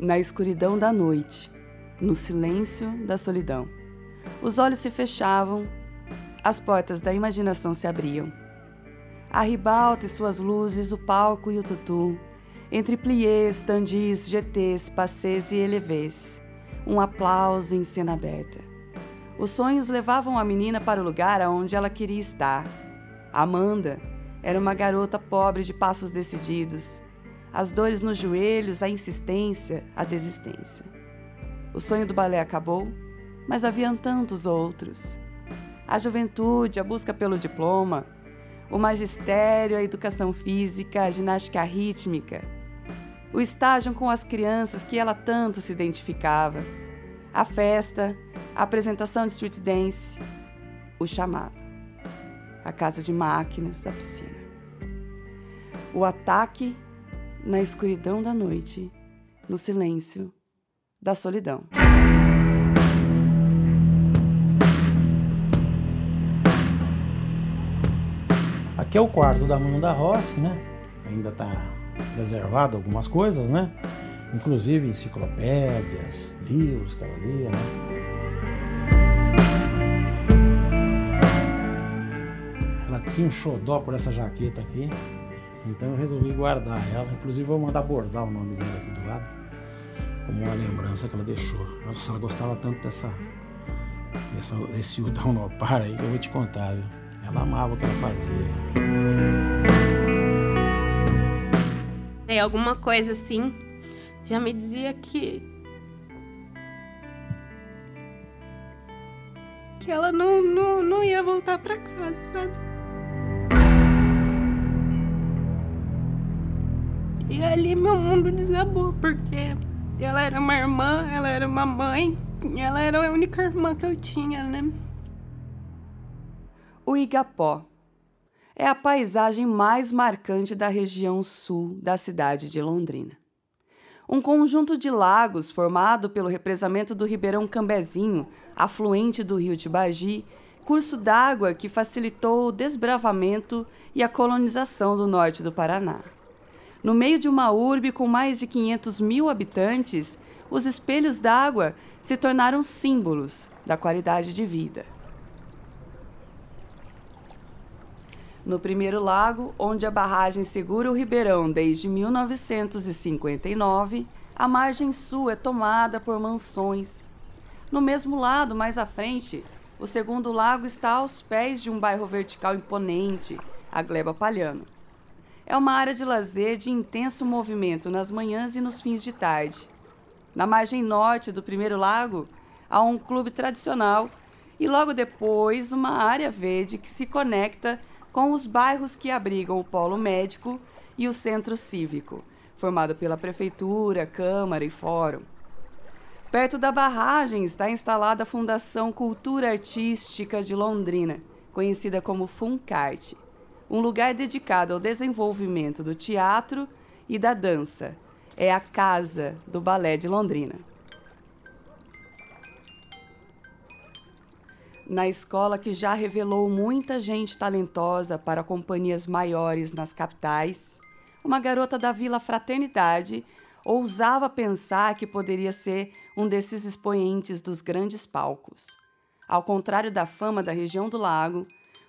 Na escuridão da noite, no silêncio da solidão, os olhos se fechavam, as portas da imaginação se abriam. A ribalta e suas luzes, o palco e o tutu, entre pliés, tandis, GTs, passés e elevés, um aplauso em cena aberta. Os sonhos levavam a menina para o lugar aonde ela queria estar. Amanda era uma garota pobre de passos decididos, as dores nos joelhos, a insistência, a desistência. O sonho do balé acabou, mas haviam tantos outros. A juventude, a busca pelo diploma, o magistério, a educação física, a ginástica rítmica, o estágio com as crianças que ela tanto se identificava, a festa, a apresentação de street dance, o chamado, a casa de máquinas da piscina, o ataque na escuridão da noite, no silêncio da solidão. Aqui é o quarto da Amanda Rossi, né? Ainda está preservado algumas coisas, né? Inclusive enciclopédias, livros que ela lia, né? Ela tinha um xodó por essa jaqueta aqui. Então eu resolvi guardar ela. Inclusive vou mandar bordar o nome dela aqui do lado. Como uma lembrança que ela deixou. Nossa, ela gostava tanto dessa, dessa desse Udão Nopar aí que eu vou te contar, viu? Ela amava o que ela fazia. Tem alguma coisa assim, já me dizia que. que ela não, não, não ia voltar para casa, sabe? E ali meu mundo desabou, porque ela era uma irmã, ela era uma mãe, ela era a única irmã que eu tinha, né? O Igapó é a paisagem mais marcante da região sul da cidade de Londrina. Um conjunto de lagos formado pelo represamento do Ribeirão Cambezinho, afluente do rio Tibagi, curso d'água que facilitou o desbravamento e a colonização do norte do Paraná. No meio de uma urbe com mais de 500 mil habitantes, os espelhos d'água se tornaram símbolos da qualidade de vida. No primeiro lago, onde a barragem segura o Ribeirão desde 1959, a margem sul é tomada por mansões. No mesmo lado, mais à frente, o segundo lago está aos pés de um bairro vertical imponente, a Gleba Palhano. É uma área de lazer de intenso movimento nas manhãs e nos fins de tarde. Na margem norte do primeiro lago, há um clube tradicional e logo depois uma área verde que se conecta com os bairros que abrigam o polo médico e o centro cívico, formado pela prefeitura, câmara e fórum. Perto da barragem está instalada a Fundação Cultura Artística de Londrina, conhecida como Funcarte um lugar dedicado ao desenvolvimento do teatro e da dança. É a Casa do Balé de Londrina. Na escola que já revelou muita gente talentosa para companhias maiores nas capitais, uma garota da Vila Fraternidade ousava pensar que poderia ser um desses expoentes dos grandes palcos. Ao contrário da fama da região do Lago,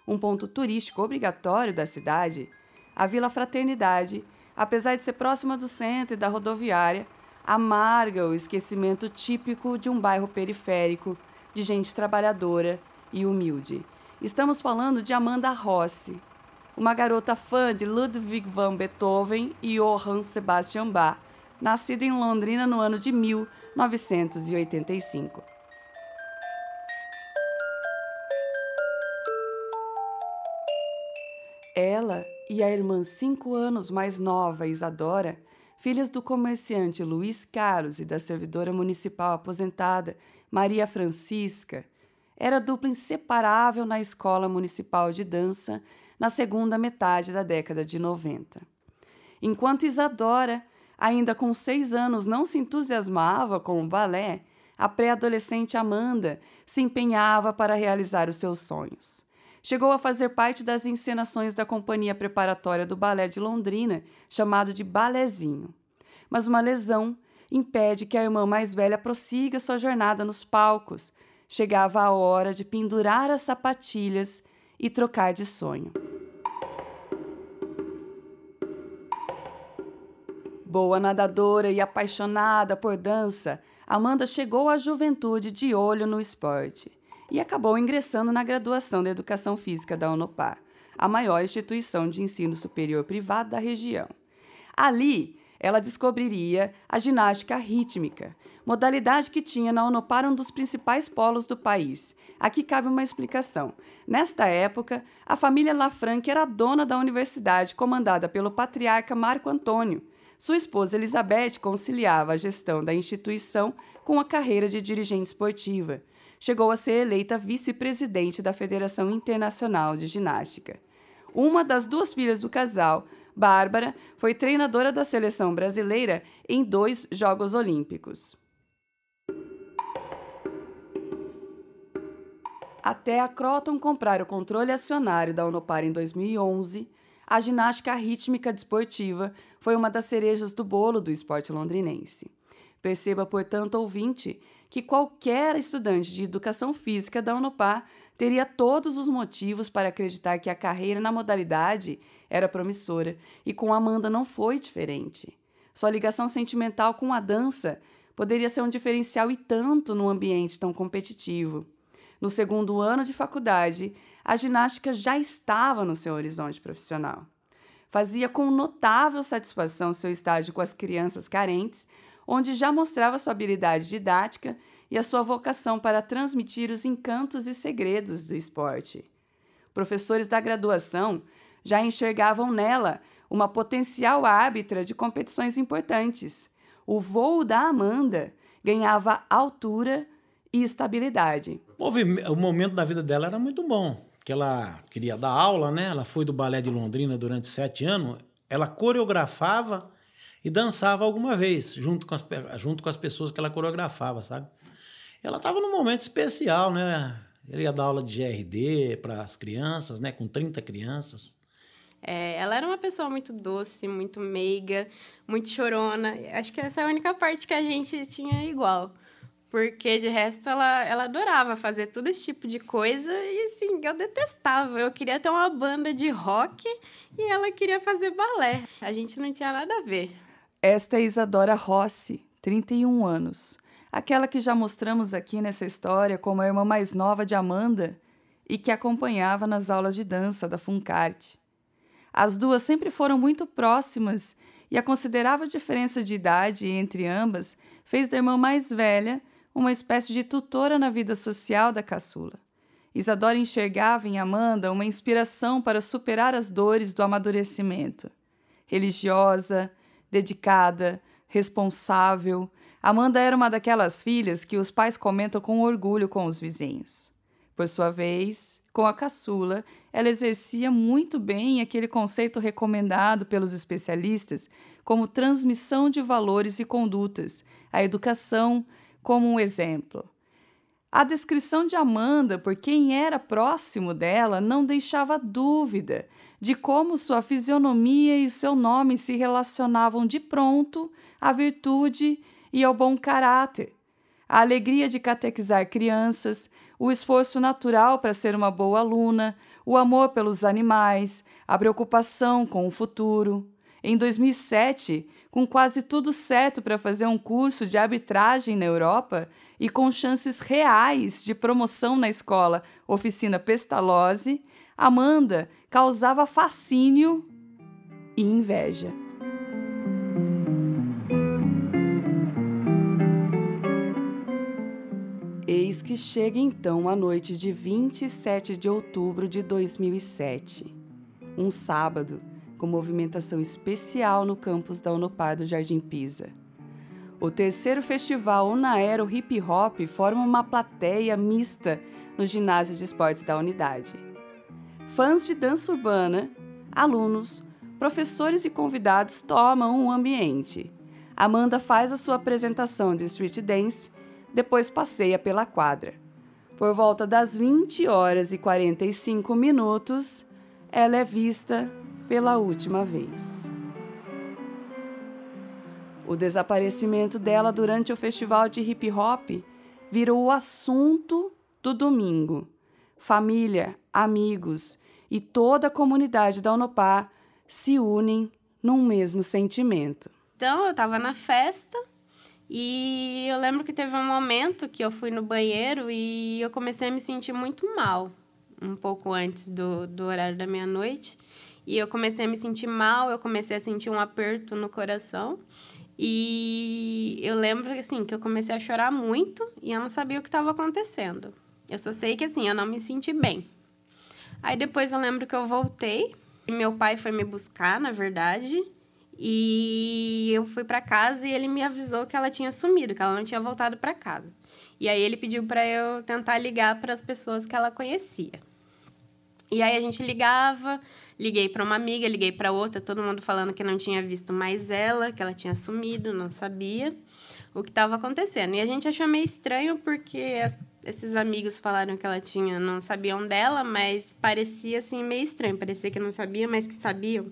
um ponto turístico obrigatório da cidade, a Vila Fraternidade, apesar de ser próxima do centro e da rodoviária, amarga o esquecimento típico de um bairro periférico, de gente trabalhadora e humilde. Estamos falando de Amanda Rossi, uma garota fã de Ludwig van Beethoven e Johann Sebastian Bach, nascida em Londrina no ano de 1985. Ela e a irmã cinco anos mais nova, Isadora, filhas do comerciante Luiz Carlos e da servidora municipal aposentada Maria Francisca, era dupla inseparável na escola municipal de dança na segunda metade da década de 90. Enquanto Isadora, ainda com seis anos, não se entusiasmava com o balé, a pré-adolescente Amanda se empenhava para realizar os seus sonhos. Chegou a fazer parte das encenações da companhia preparatória do balé de Londrina, chamado de Balezinho. Mas uma lesão impede que a irmã mais velha prossiga sua jornada nos palcos. Chegava a hora de pendurar as sapatilhas e trocar de sonho. Boa nadadora e apaixonada por dança, Amanda chegou à juventude de olho no esporte e acabou ingressando na graduação de Educação Física da Unopar, a maior instituição de ensino superior privado da região. Ali, ela descobriria a ginástica rítmica, modalidade que tinha na Unopar um dos principais polos do país. Aqui cabe uma explicação. Nesta época, a família Lafranc era dona da universidade comandada pelo patriarca Marco Antônio, sua esposa Elizabeth conciliava a gestão da instituição com a carreira de dirigente esportiva. Chegou a ser eleita vice-presidente da Federação Internacional de Ginástica. Uma das duas filhas do casal, Bárbara, foi treinadora da seleção brasileira em dois Jogos Olímpicos. Até a Croton comprar o controle acionário da Unopar em 2011, a ginástica rítmica desportiva foi uma das cerejas do bolo do esporte londrinense. Perceba, portanto, ouvinte, que qualquer estudante de educação física da Unopar teria todos os motivos para acreditar que a carreira na modalidade era promissora, e com Amanda não foi diferente. Sua ligação sentimental com a dança poderia ser um diferencial e tanto num ambiente tão competitivo. No segundo ano de faculdade, a ginástica já estava no seu horizonte profissional. Fazia com notável satisfação seu estágio com as crianças carentes, onde já mostrava sua habilidade didática e a sua vocação para transmitir os encantos e segredos do esporte. Professores da graduação já enxergavam nela uma potencial árbitra de competições importantes. O voo da Amanda ganhava altura e estabilidade. O momento da vida dela era muito bom que ela queria dar aula, né? Ela foi do balé de Londrina durante sete anos. Ela coreografava e dançava alguma vez, junto com as, junto com as pessoas que ela coreografava, sabe? Ela estava num momento especial, né? Ele ia dar aula de GRD para as crianças, né? Com 30 crianças. É, ela era uma pessoa muito doce, muito meiga, muito chorona. Acho que essa é a única parte que a gente tinha igual. Porque de resto ela, ela adorava fazer todo esse tipo de coisa e assim, eu detestava. Eu queria ter uma banda de rock e ela queria fazer balé. A gente não tinha nada a ver. Esta é Isadora Rossi, 31 anos. Aquela que já mostramos aqui nessa história como a irmã mais nova de Amanda e que acompanhava nas aulas de dança da Funcarte. As duas sempre foram muito próximas e a considerável diferença de idade entre ambas fez da irmã mais velha uma espécie de tutora na vida social da caçula. Isadora enxergava em Amanda uma inspiração para superar as dores do amadurecimento. Religiosa, dedicada, responsável, Amanda era uma daquelas filhas que os pais comentam com orgulho com os vizinhos. Por sua vez, com a caçula, ela exercia muito bem aquele conceito recomendado pelos especialistas como transmissão de valores e condutas, a educação, como um exemplo. A descrição de Amanda por quem era próximo dela não deixava dúvida de como sua fisionomia e seu nome se relacionavam de pronto à virtude e ao bom caráter. A alegria de catequizar crianças, o esforço natural para ser uma boa aluna, o amor pelos animais, a preocupação com o futuro. Em 2007, com quase tudo certo para fazer um curso de arbitragem na Europa e com chances reais de promoção na escola Oficina Pestalozzi, Amanda causava fascínio e inveja. Eis que chega então a noite de 27 de outubro de 2007, um sábado com movimentação especial no campus da Unopar do Jardim Pisa. O terceiro festival Unaero Hip Hop forma uma plateia mista no ginásio de esportes da unidade. Fãs de dança urbana, alunos, professores e convidados tomam o ambiente. Amanda faz a sua apresentação de street dance, depois passeia pela quadra. Por volta das 20 horas e 45 minutos, ela é vista pela última vez. O desaparecimento dela durante o festival de hip hop virou o assunto do domingo. Família, amigos e toda a comunidade da Unopar se unem num mesmo sentimento. Então, eu estava na festa e eu lembro que teve um momento que eu fui no banheiro e eu comecei a me sentir muito mal, um pouco antes do, do horário da meia-noite. E eu comecei a me sentir mal, eu comecei a sentir um aperto no coração. E eu lembro assim, que eu comecei a chorar muito e eu não sabia o que estava acontecendo. Eu só sei que assim, eu não me senti bem. Aí depois eu lembro que eu voltei e meu pai foi me buscar, na verdade, e eu fui para casa e ele me avisou que ela tinha sumido, que ela não tinha voltado para casa. E aí ele pediu para eu tentar ligar para as pessoas que ela conhecia. E aí a gente ligava, liguei para uma amiga, liguei para outra, todo mundo falando que não tinha visto mais ela, que ela tinha sumido, não sabia o que estava acontecendo. E a gente achou meio estranho porque as, esses amigos falaram que ela tinha, não sabiam dela, mas parecia assim meio estranho, parecia que não sabia, mas que sabiam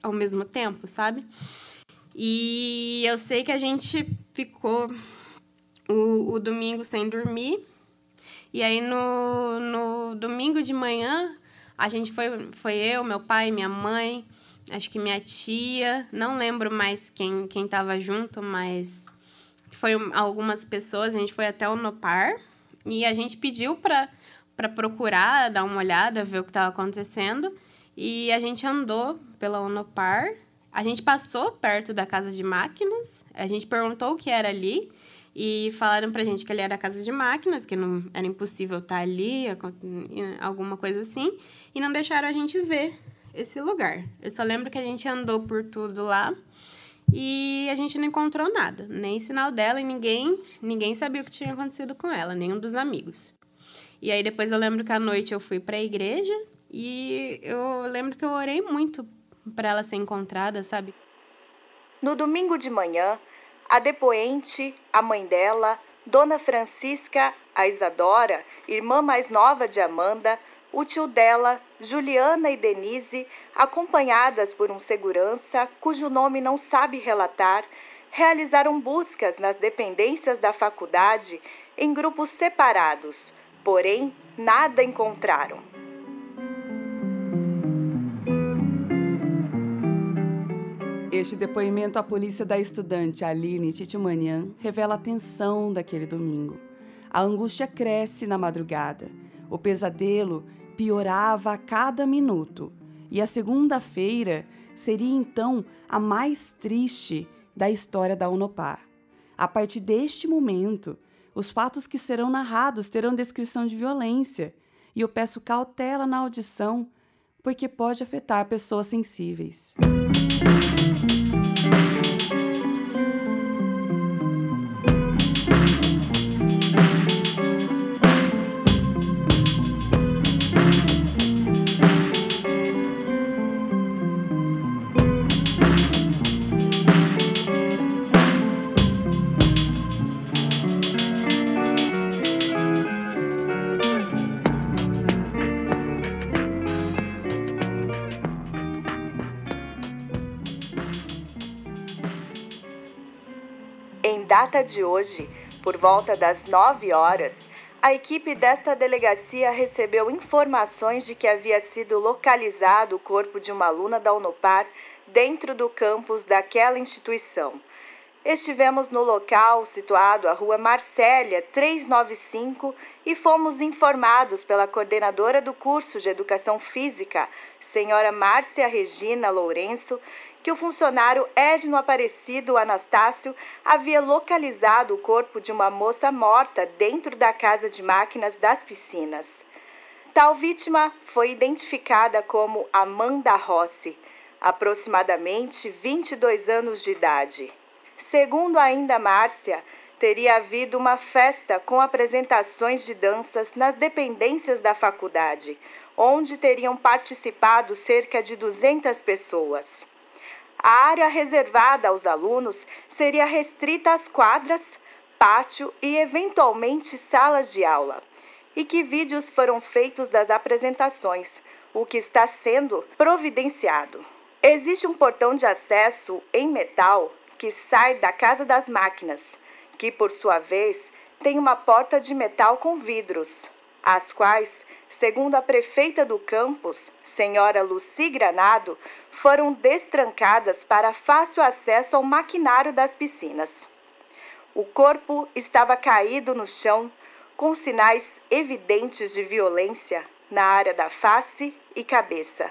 ao mesmo tempo, sabe? E eu sei que a gente ficou o, o domingo sem dormir. E aí no, no domingo de manhã, a gente foi, foi eu, meu pai, minha mãe, acho que minha tia, não lembro mais quem quem estava junto, mas foi algumas pessoas, a gente foi até o Nopar e a gente pediu para para procurar, dar uma olhada, ver o que estava acontecendo. E a gente andou pela Unopar. A gente passou perto da casa de máquinas. A gente perguntou o que era ali. E falaram pra gente que ali era a casa de máquinas, que não era impossível estar ali, alguma coisa assim. E não deixaram a gente ver esse lugar. Eu só lembro que a gente andou por tudo lá e a gente não encontrou nada, nem sinal dela e ninguém, ninguém sabia o que tinha acontecido com ela, nenhum dos amigos. E aí depois eu lembro que à noite eu fui para a igreja e eu lembro que eu orei muito para ela ser encontrada, sabe? No domingo de manhã, a depoente, a mãe dela, Dona Francisca, a Isadora, irmã mais nova de Amanda, o tio dela, Juliana e Denise, acompanhadas por um segurança cujo nome não sabe relatar, realizaram buscas nas dependências da faculdade em grupos separados, porém nada encontraram. Este depoimento à polícia da estudante Aline Titimanian revela a tensão daquele domingo. A angústia cresce na madrugada. O pesadelo piorava a cada minuto. E a segunda-feira seria então a mais triste da história da Unopar. A partir deste momento, os fatos que serão narrados terão descrição de violência, e eu peço cautela na audição, porque pode afetar pessoas sensíveis. Data de hoje, por volta das 9 horas, a equipe desta delegacia recebeu informações de que havia sido localizado o corpo de uma aluna da Unopar dentro do campus daquela instituição. Estivemos no local situado à Rua Marcélia 395 e fomos informados pela coordenadora do curso de Educação Física, senhora Márcia Regina Lourenço, que o funcionário Edno Aparecido Anastácio havia localizado o corpo de uma moça morta dentro da casa de máquinas das piscinas. Tal vítima foi identificada como Amanda Rossi, aproximadamente 22 anos de idade. Segundo ainda Márcia, teria havido uma festa com apresentações de danças nas dependências da faculdade, onde teriam participado cerca de 200 pessoas. A área reservada aos alunos seria restrita às quadras, pátio e, eventualmente, salas de aula. E que vídeos foram feitos das apresentações, o que está sendo providenciado. Existe um portão de acesso em metal que sai da Casa das Máquinas, que por sua vez tem uma porta de metal com vidros, as quais, segundo a prefeita do campus, senhora Luci Granado, foram destrancadas para fácil acesso ao maquinário das piscinas. O corpo estava caído no chão, com sinais evidentes de violência na área da face e cabeça,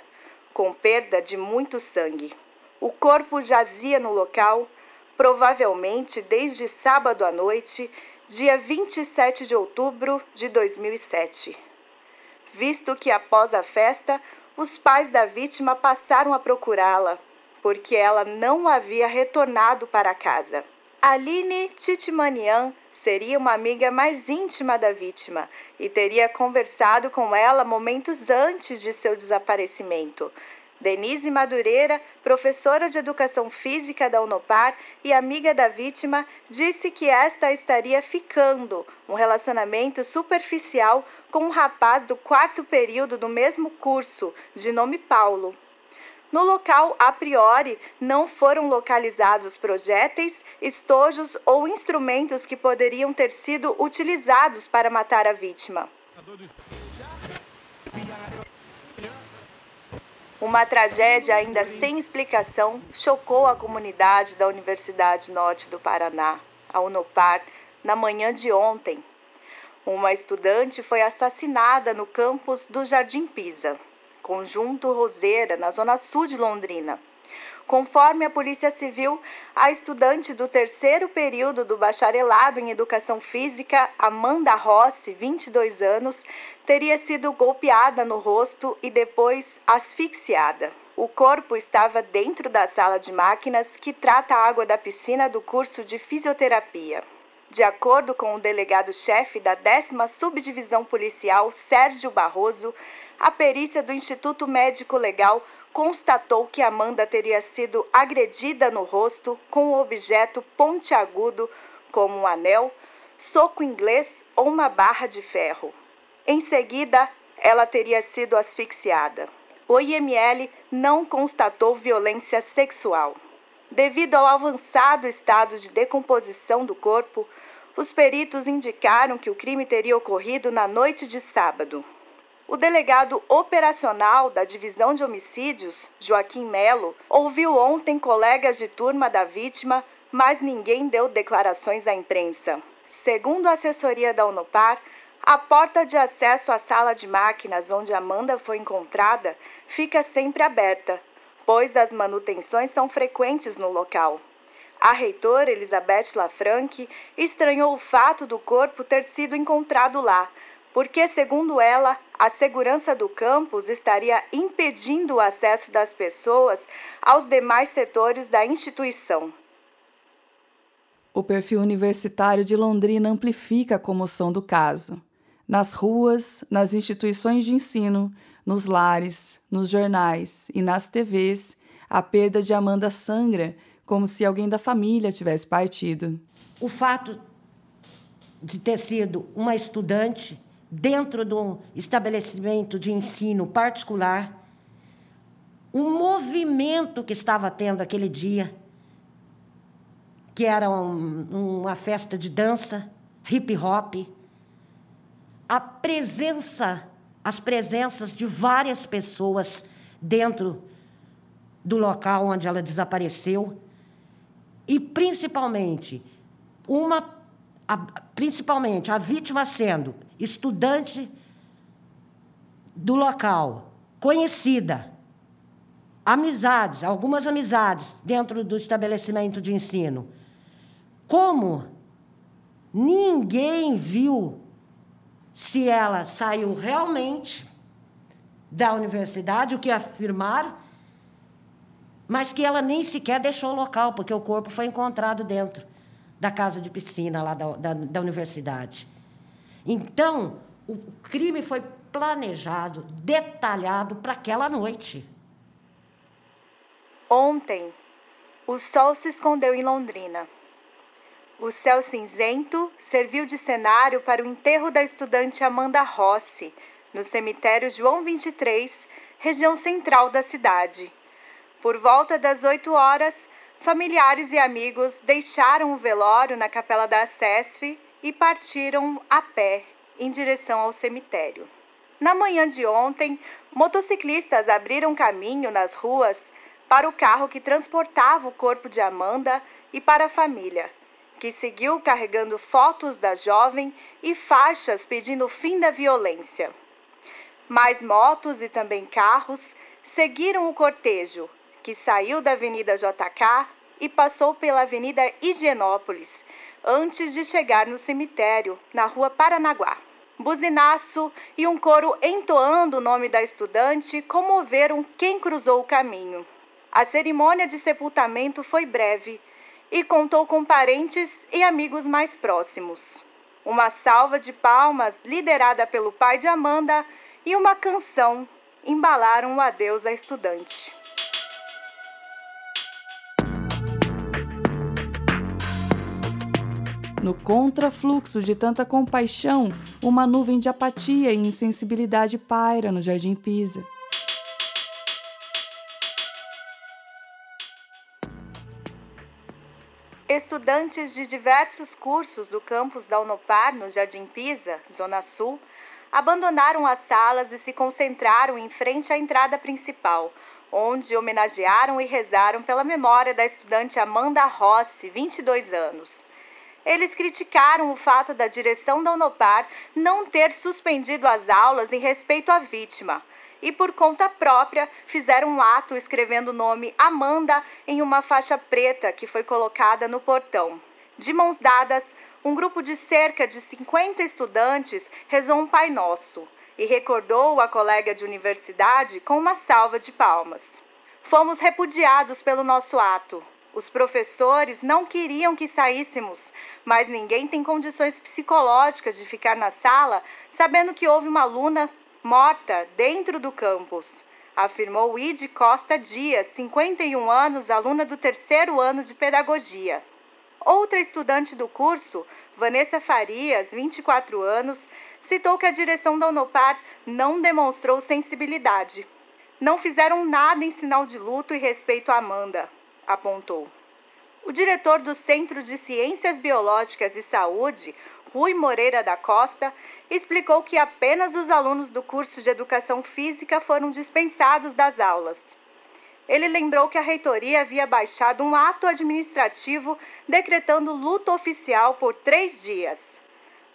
com perda de muito sangue. O corpo jazia no local, provavelmente desde sábado à noite, dia 27 de outubro de 2007. Visto que após a festa, os pais da vítima passaram a procurá-la, porque ela não havia retornado para casa. Aline Titmanian seria uma amiga mais íntima da vítima e teria conversado com ela momentos antes de seu desaparecimento. Denise Madureira, professora de educação física da Unopar e amiga da vítima, disse que esta estaria ficando um relacionamento superficial com um rapaz do quarto período do mesmo curso, de nome Paulo. No local, a priori, não foram localizados projéteis, estojos ou instrumentos que poderiam ter sido utilizados para matar a vítima. Uma tragédia ainda sem explicação chocou a comunidade da Universidade Norte do Paraná, a Unopar, na manhã de ontem. Uma estudante foi assassinada no campus do Jardim Pisa conjunto Roseira, na zona sul de Londrina. Conforme a Polícia Civil, a estudante do terceiro período do bacharelado em Educação Física, Amanda Rossi, 22 anos, teria sido golpeada no rosto e depois asfixiada. O corpo estava dentro da sala de máquinas que trata a água da piscina do curso de fisioterapia. De acordo com o delegado-chefe da 10 Subdivisão Policial, Sérgio Barroso, a perícia do Instituto Médico Legal constatou que Amanda teria sido agredida no rosto com um objeto pontiagudo, como um anel, soco inglês ou uma barra de ferro. Em seguida, ela teria sido asfixiada. O IML não constatou violência sexual. Devido ao avançado estado de decomposição do corpo, os peritos indicaram que o crime teria ocorrido na noite de sábado. O delegado operacional da Divisão de Homicídios, Joaquim Melo, ouviu ontem colegas de turma da vítima, mas ninguém deu declarações à imprensa. Segundo a assessoria da Unopar, a porta de acesso à sala de máquinas onde Amanda foi encontrada fica sempre aberta, pois as manutenções são frequentes no local. A reitora Elizabeth Lafranque estranhou o fato do corpo ter sido encontrado lá, porque, segundo ela, a segurança do campus estaria impedindo o acesso das pessoas aos demais setores da instituição. O perfil universitário de Londrina amplifica a comoção do caso. Nas ruas, nas instituições de ensino, nos lares, nos jornais e nas TVs, a perda de Amanda sangra como se alguém da família tivesse partido. O fato de ter sido uma estudante dentro de um estabelecimento de ensino particular, o movimento que estava tendo aquele dia, que era um, uma festa de dança, hip hop, a presença, as presenças de várias pessoas dentro do local onde ela desapareceu. E principalmente uma a, principalmente a vítima sendo estudante do local, conhecida, amizades, algumas amizades dentro do estabelecimento de ensino. Como ninguém viu se ela saiu realmente da universidade, o que afirmaram, mas que ela nem sequer deixou o local, porque o corpo foi encontrado dentro da casa de piscina lá da, da, da universidade. Então, o crime foi planejado, detalhado para aquela noite. Ontem, o sol se escondeu em Londrina. O céu cinzento serviu de cenário para o enterro da estudante Amanda Rossi, no cemitério João 23, região central da cidade. Por volta das 8 horas, familiares e amigos deixaram o velório na capela da SESF e partiram a pé em direção ao cemitério. Na manhã de ontem, motociclistas abriram caminho nas ruas para o carro que transportava o corpo de Amanda e para a família, que seguiu carregando fotos da jovem e faixas pedindo o fim da violência. Mais motos e também carros seguiram o cortejo, que saiu da Avenida JK e passou pela Avenida Higienópolis, antes de chegar no cemitério, na Rua Paranaguá. Buzinaço e um coro entoando o nome da estudante comoveram quem cruzou o caminho. A cerimônia de sepultamento foi breve e contou com parentes e amigos mais próximos. Uma salva de palmas, liderada pelo pai de Amanda, e uma canção embalaram o adeus à estudante. No contrafluxo de tanta compaixão, uma nuvem de apatia e insensibilidade paira no Jardim Pisa. Estudantes de diversos cursos do campus da Unopar, no Jardim Pisa, Zona Sul, abandonaram as salas e se concentraram em frente à entrada principal, onde homenagearam e rezaram pela memória da estudante Amanda Rossi, 22 anos. Eles criticaram o fato da direção da Unopar não ter suspendido as aulas em respeito à vítima e, por conta própria, fizeram um ato escrevendo o nome Amanda em uma faixa preta que foi colocada no portão. De mãos dadas, um grupo de cerca de 50 estudantes rezou um Pai Nosso e recordou a colega de universidade com uma salva de palmas. Fomos repudiados pelo nosso ato. Os professores não queriam que saíssemos, mas ninguém tem condições psicológicas de ficar na sala sabendo que houve uma aluna morta dentro do campus, afirmou Ide Costa Dias, 51 anos, aluna do terceiro ano de pedagogia. Outra estudante do curso, Vanessa Farias, 24 anos, citou que a direção da Unopar não demonstrou sensibilidade. Não fizeram nada em sinal de luto e respeito a Amanda, apontou. O diretor do Centro de Ciências Biológicas e Saúde, Rui Moreira da Costa, explicou que apenas os alunos do curso de Educação Física foram dispensados das aulas. Ele lembrou que a reitoria havia baixado um ato administrativo decretando luto oficial por três dias.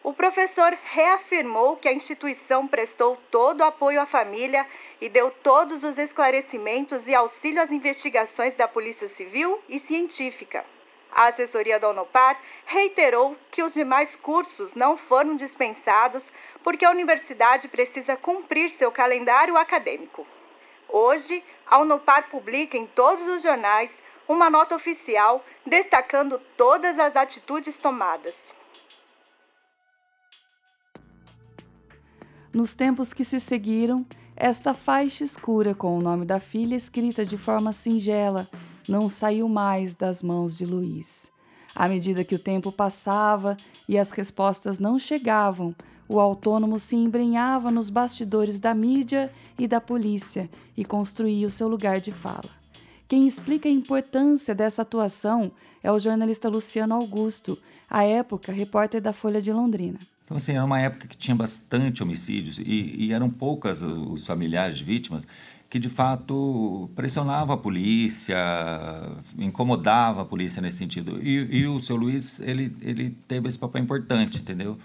O professor reafirmou que a instituição prestou todo o apoio à família e deu todos os esclarecimentos e auxílio às investigações da Polícia Civil e Científica. A assessoria da Unopar reiterou que os demais cursos não foram dispensados porque a universidade precisa cumprir seu calendário acadêmico. Hoje, a Unopar publica em todos os jornais uma nota oficial destacando todas as atitudes tomadas. Nos tempos que se seguiram, esta faixa escura com o nome da filha escrita de forma singela não saiu mais das mãos de Luiz. À medida que o tempo passava e as respostas não chegavam, o autônomo se embrenhava nos bastidores da mídia e da polícia e construía o seu lugar de fala. Quem explica a importância dessa atuação é o jornalista Luciano Augusto, à época repórter da Folha de Londrina. Então, assim, era uma época que tinha bastante homicídios e, e eram poucas os familiares de vítimas que de fato pressionava a polícia, incomodava a polícia nesse sentido. E, e o seu Luiz, ele, ele teve esse papel importante, entendeu?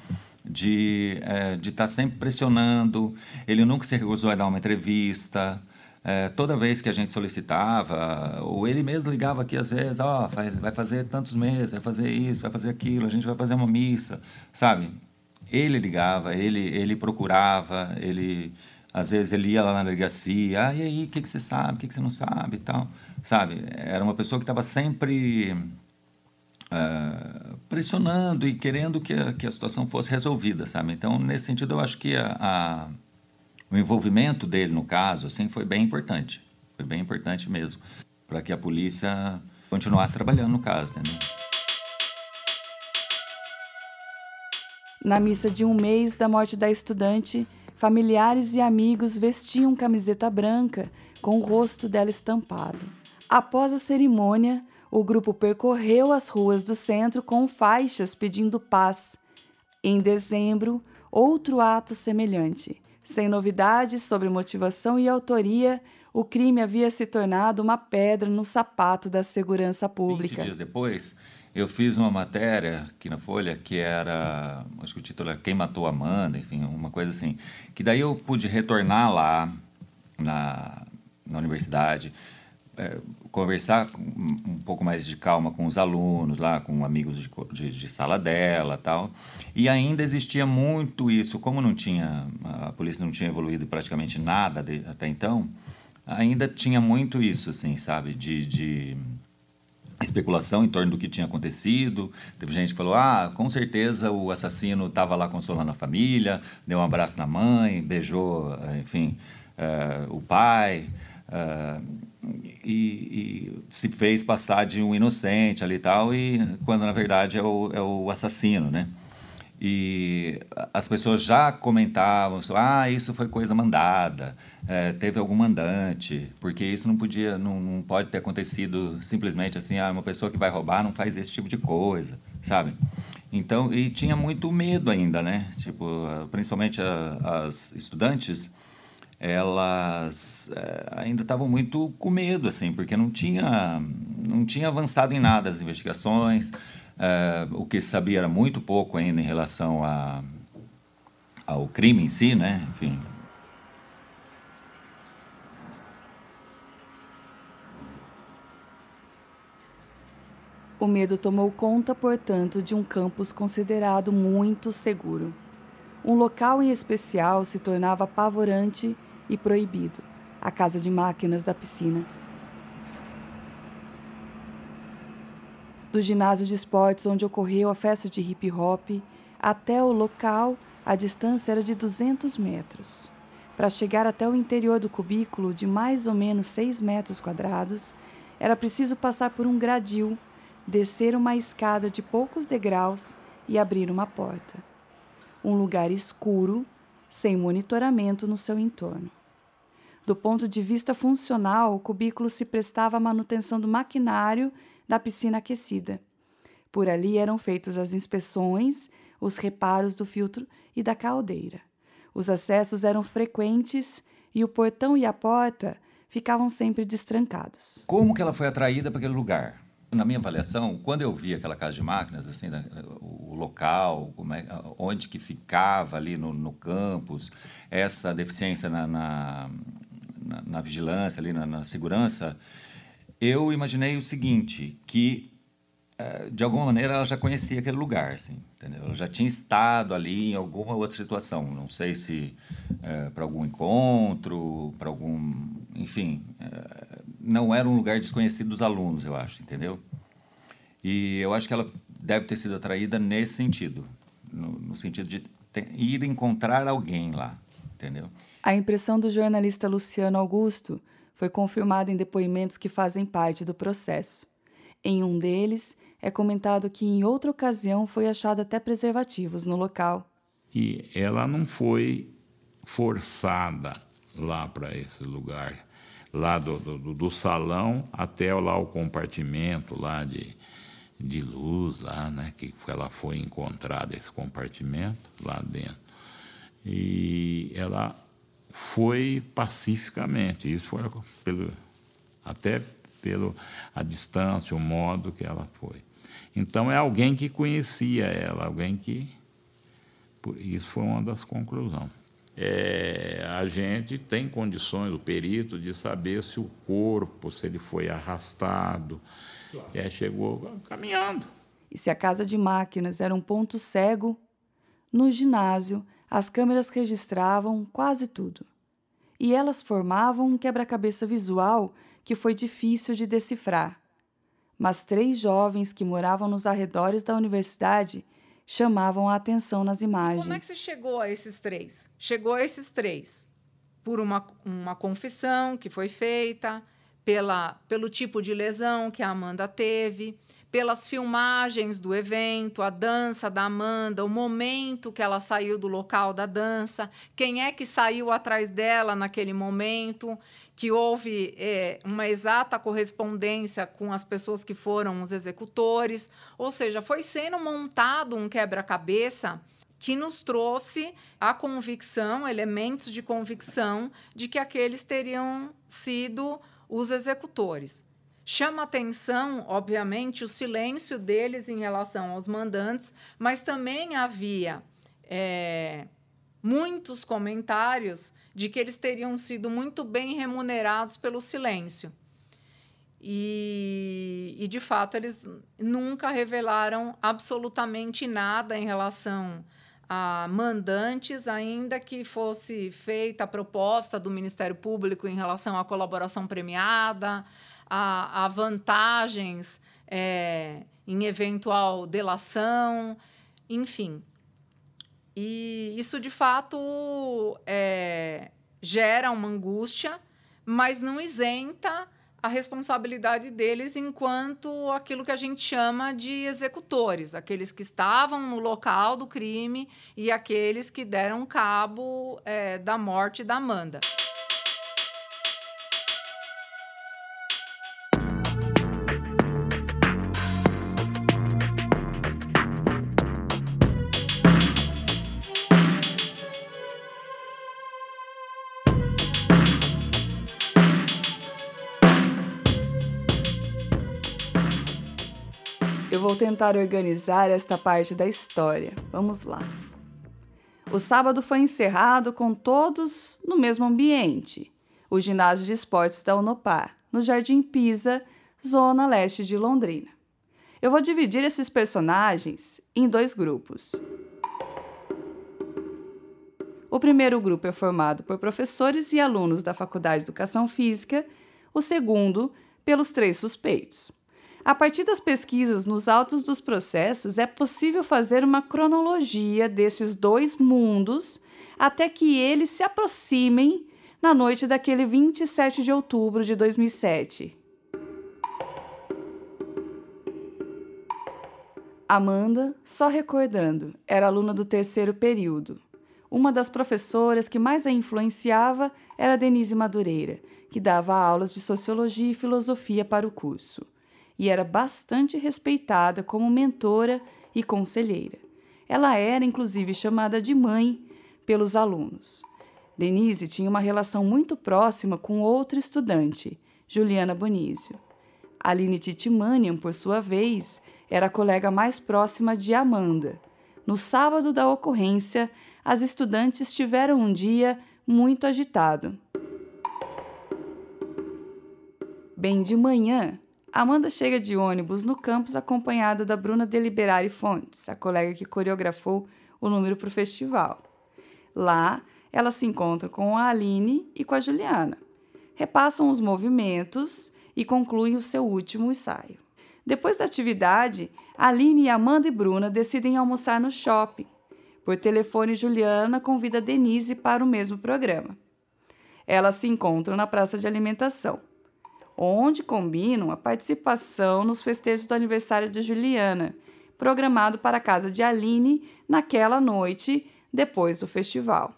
De é, estar tá sempre pressionando, ele nunca se recusou a dar uma entrevista, é, toda vez que a gente solicitava, ou ele mesmo ligava aqui às vezes, ó, oh, vai fazer tantos meses, vai fazer isso, vai fazer aquilo, a gente vai fazer uma missa, sabe? Ele ligava, ele, ele procurava, ele às vezes ele ia lá na delegacia, ah, e aí, o que, que você sabe, o que, que você não sabe e tal. Sabe? Era uma pessoa que estava sempre uh, pressionando e querendo que a, que a situação fosse resolvida, sabe? Então, nesse sentido, eu acho que a, a, o envolvimento dele no caso assim, foi bem importante. Foi bem importante mesmo, para que a polícia continuasse trabalhando no caso, entendeu? Na missa de um mês da morte da estudante, Familiares e amigos vestiam camiseta branca com o rosto dela estampado. Após a cerimônia, o grupo percorreu as ruas do centro com faixas pedindo paz. Em dezembro, outro ato semelhante. Sem novidades sobre motivação e autoria, o crime havia se tornado uma pedra no sapato da segurança pública. 20 dias depois, eu fiz uma matéria aqui na Folha que era, acho que o título era Quem Matou Amanda, enfim, uma coisa assim. Que daí eu pude retornar lá na, na universidade, é, conversar um pouco mais de calma com os alunos lá, com amigos de, de, de, sala dela tal. E ainda existia muito isso, como não tinha, a polícia não tinha evoluído praticamente nada de, até então, ainda tinha muito isso, assim, sabe, de, de especulação em torno do que tinha acontecido. Teve gente que falou: ah, com certeza o assassino estava lá consolando a família, deu um abraço na mãe, beijou, enfim, uh, o pai. Uh, e, e, se fez passar de um inocente ali e tal, e quando na verdade é o, é o assassino, né? E as pessoas já comentavam, ah, isso foi coisa mandada, é, teve algum mandante, porque isso não podia, não, não pode ter acontecido simplesmente assim, ah, uma pessoa que vai roubar não faz esse tipo de coisa, sabe? Então, e tinha muito medo ainda, né? Tipo, principalmente a, as estudantes, elas é, ainda estavam muito com medo, assim, porque não tinha, não tinha avançado em nada as investigações. É, o que se sabia era muito pouco ainda em relação a, ao crime em si, né? Enfim. O medo tomou conta, portanto, de um campus considerado muito seguro. Um local em especial se tornava apavorante e proibido a casa de máquinas da piscina. Do ginásio de esportes onde ocorreu a festa de hip hop até o local, a distância era de 200 metros. Para chegar até o interior do cubículo, de mais ou menos 6 metros quadrados, era preciso passar por um gradil, descer uma escada de poucos degraus e abrir uma porta. Um lugar escuro, sem monitoramento no seu entorno. Do ponto de vista funcional, o cubículo se prestava à manutenção do maquinário da piscina aquecida. Por ali eram feitas as inspeções, os reparos do filtro e da caldeira. Os acessos eram frequentes e o portão e a porta ficavam sempre destrancados. Como que ela foi atraída para aquele lugar? Na minha avaliação, quando eu vi aquela casa de máquinas, assim, o local, é, onde que ficava ali no, no campus, essa deficiência na, na na, na vigilância, ali na, na, segurança, eu imaginei o seguinte, que eh, de alguma maneira ela já conhecia aquele lugar, assim, entendeu? Ela já tinha estado ali em alguma outra situação, não sei se é, para algum encontro, para algum, enfim, é, não era um lugar desconhecido dos alunos, eu acho, entendeu? E eu acho que ela deve ter sido atraída nesse sentido, no, no sentido de ter, ir encontrar alguém lá, entendeu? A impressão do jornalista Luciano Augusto foi confirmada em depoimentos que fazem parte do processo. Em um deles, é comentado que em outra ocasião foi achado até preservativos no local. Que ela não foi forçada lá para esse lugar, lá do, do, do, salão até lá o compartimento lá de, de luz, lá, né, que ela foi encontrada esse compartimento lá dentro. E ela foi pacificamente. Isso foi pelo, até pela a distância, o modo que ela foi. Então é alguém que conhecia ela, alguém que. Isso foi uma das conclusões. É, a gente tem condições, o perito, de saber se o corpo, se ele foi arrastado. É, chegou caminhando. E se a casa de máquinas era um ponto cego, no ginásio as câmeras registravam quase tudo. E elas formavam um quebra-cabeça visual que foi difícil de decifrar. Mas três jovens que moravam nos arredores da universidade chamavam a atenção nas imagens. Como é que você chegou a esses três? Chegou a esses três por uma, uma confissão que foi feita, pela, pelo tipo de lesão que a Amanda teve, pelas filmagens do evento, a dança da Amanda, o momento que ela saiu do local da dança, quem é que saiu atrás dela naquele momento, que houve é, uma exata correspondência com as pessoas que foram os executores, ou seja, foi sendo montado um quebra-cabeça que nos trouxe a convicção, elementos de convicção de que aqueles teriam sido os executores. Chama atenção, obviamente, o silêncio deles em relação aos mandantes, mas também havia é, muitos comentários de que eles teriam sido muito bem remunerados pelo silêncio. E, e, de fato, eles nunca revelaram absolutamente nada em relação a mandantes, ainda que fosse feita a proposta do Ministério Público em relação à colaboração premiada, a, a vantagens é, em eventual delação, enfim. E isso, de fato, é, gera uma angústia, mas não isenta a responsabilidade deles enquanto aquilo que a gente chama de executores, aqueles que estavam no local do crime e aqueles que deram cabo é, da morte da Amanda. Eu vou tentar organizar esta parte da história. Vamos lá. O sábado foi encerrado com todos no mesmo ambiente, o ginásio de esportes da Unopar, no Jardim Pisa, zona leste de Londrina. Eu vou dividir esses personagens em dois grupos. O primeiro grupo é formado por professores e alunos da Faculdade de Educação Física, o segundo, pelos três suspeitos. A partir das pesquisas nos autos dos processos, é possível fazer uma cronologia desses dois mundos até que eles se aproximem na noite daquele 27 de outubro de 2007. Amanda, só recordando, era aluna do terceiro período. Uma das professoras que mais a influenciava era Denise Madureira, que dava aulas de sociologia e filosofia para o curso e era bastante respeitada como mentora e conselheira. Ela era, inclusive, chamada de mãe pelos alunos. Denise tinha uma relação muito próxima com outra estudante, Juliana Bonísio. Aline Titimanian, por sua vez, era a colega mais próxima de Amanda. No sábado da ocorrência, as estudantes tiveram um dia muito agitado. Bem de manhã, Amanda chega de ônibus no campus acompanhada da Bruna Deliberari Fontes, a colega que coreografou o número para o festival. Lá, ela se encontra com a Aline e com a Juliana. Repassam os movimentos e concluem o seu último ensaio. Depois da atividade, Aline, Amanda e Bruna decidem almoçar no shopping. Por telefone, Juliana convida Denise para o mesmo programa. Elas se encontram na praça de alimentação onde combinam a participação nos festejos do aniversário de Juliana, programado para a casa de Aline naquela noite depois do festival.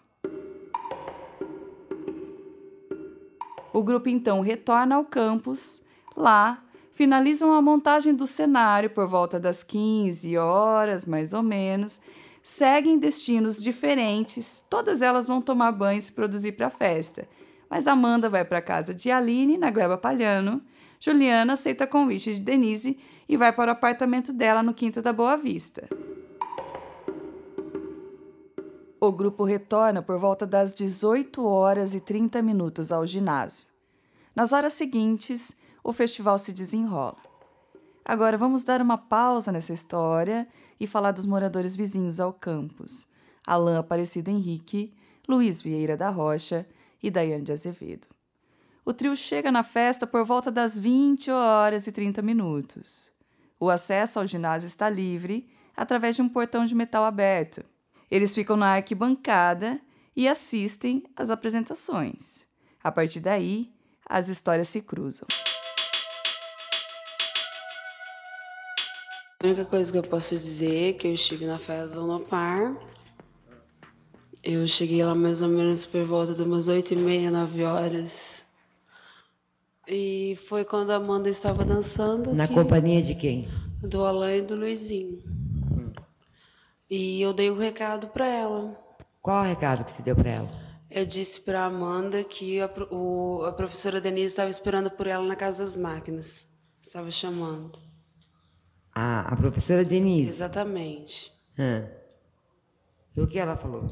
O grupo então retorna ao campus. Lá, finalizam a montagem do cenário por volta das 15 horas, mais ou menos. Seguem destinos diferentes, todas elas vão tomar banho e se produzir para a festa mas Amanda vai para a casa de Aline, na Gleba Palhano. Juliana aceita convite de Denise e vai para o apartamento dela no Quinta da Boa Vista. O grupo retorna por volta das 18 horas e 30 minutos ao ginásio. Nas horas seguintes, o festival se desenrola. Agora vamos dar uma pausa nessa história e falar dos moradores vizinhos ao campus. Alain Aparecido Henrique, Luiz Vieira da Rocha e Daiane de Azevedo. O trio chega na festa por volta das 20 horas e 30 minutos. O acesso ao ginásio está livre através de um portão de metal aberto. Eles ficam na arquibancada e assistem às apresentações. A partir daí, as histórias se cruzam. A única coisa que eu posso dizer é que eu estive na festa do Nopar eu cheguei lá mais ou menos por volta de umas oito e meia, nove horas. E foi quando a Amanda estava dançando. Na que- companhia de quem? Do Alain e do Luizinho. E eu dei o recado para ela. Qual o recado que você deu para ela? Eu disse para Amanda que a, o- a professora Denise estava esperando por ela na Casa das Máquinas. Estava chamando. A, a professora Denise. Exatamente. Ah. E o que ela falou?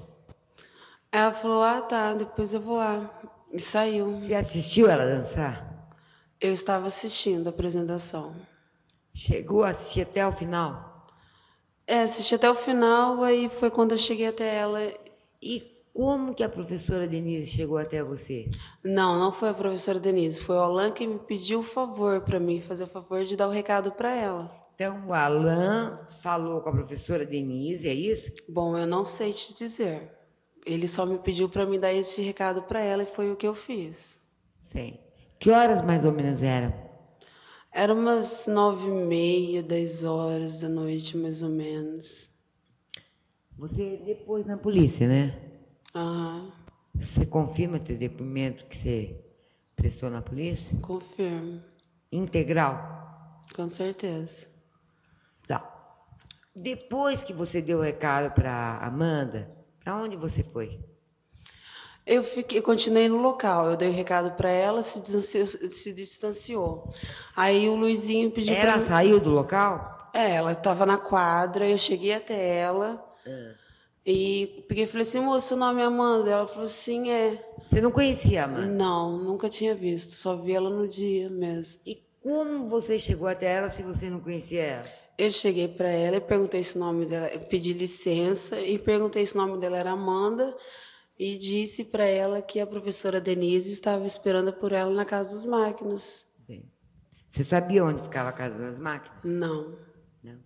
Ela falou: Ah, tá, depois eu vou lá. E saiu. Você assistiu ela dançar? Eu estava assistindo a apresentação. Chegou a assistir até o final? É, assisti até o final, aí foi quando eu cheguei até ela. E como que a professora Denise chegou até você? Não, não foi a professora Denise, foi o Alan que me pediu o favor para mim, fazer o favor de dar o recado para ela. Então o Alain falou com a professora Denise, é isso? Bom, eu não sei te dizer. Ele só me pediu para me dar esse recado para ela e foi o que eu fiz. Sim. Que horas mais ou menos eram? Era umas nove e meia, dez horas da noite, mais ou menos. Você depois na polícia, né? Aham, Você confirma teu depoimento que você prestou na polícia? confirmo, Integral? com certeza. Tá. Depois que você deu o recado para Amanda, para onde você foi? Eu fiquei, continuei no local. Eu dei o recado para ela, se distanciou, se distanciou. Aí o Luizinho pediu Ela para saiu do local? É, ela estava na quadra, eu cheguei até ela e peguei e falei assim, moça, seu nome é Amanda? Ela falou assim, é. Você não conhecia a Amanda? Não, nunca tinha visto, só vi ela no dia mesmo. E como você chegou até ela se você não conhecia ela? Eu cheguei para ela e perguntei se o nome dela, pedi licença e perguntei se o nome dela era Amanda e disse para ela que a professora Denise estava esperando por ela na casa das máquinas. Sim. Você sabia onde ficava a casa das máquinas? Não. Não.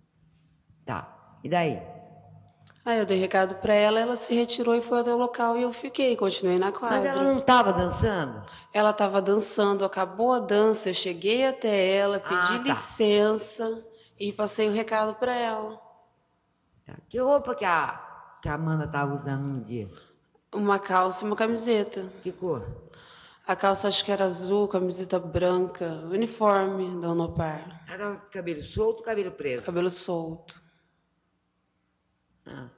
Tá. E daí? Aí eu dei recado para ela, ela se retirou e foi até o local e eu fiquei, continuei na quadra. Mas ela não estava dançando? Ela estava dançando, acabou a dança, eu cheguei até ela, pedi Ah, tá. licença e passei o recado para ela. Que roupa que a, que a Amanda estava usando no dia? Uma calça e uma camiseta. Que cor? A calça acho que era azul, camiseta branca, uniforme da Unopar. Com cabelo solto ou cabelo preso? Cabelo solto. Ah.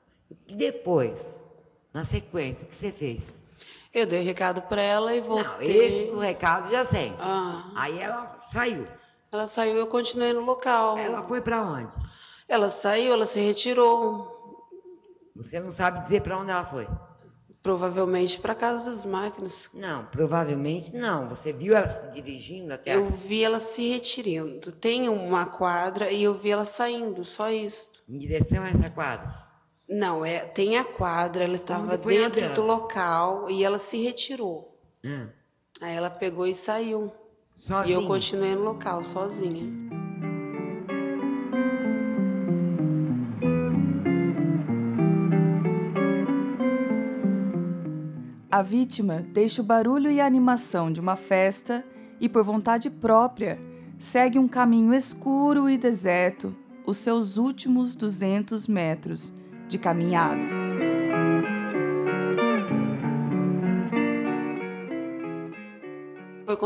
E depois, na sequência, o que você fez? Eu dei recado para ela e voltei. Não, esse do recado já sei. Ah, Aí ela saiu. Ela saiu, eu continuei no local. Ela foi para onde? Ela saiu, ela se retirou. Você não sabe dizer para onde ela foi? Provavelmente para casa das máquinas. Não, provavelmente não. Você viu ela se dirigindo até Eu vi ela se retirando. Tem uma quadra e eu vi ela saindo, só isso. em direção a essa quadra. Não, é, tem a quadra, ela estava Onde foi a dentro do local e ela se retirou. Ah, Aí ela pegou e saiu. E eu continuei no local, sozinha. A vítima deixa o barulho e a animação de uma festa e, por vontade própria, segue um caminho escuro e deserto, os seus últimos 200 metros de caminhada.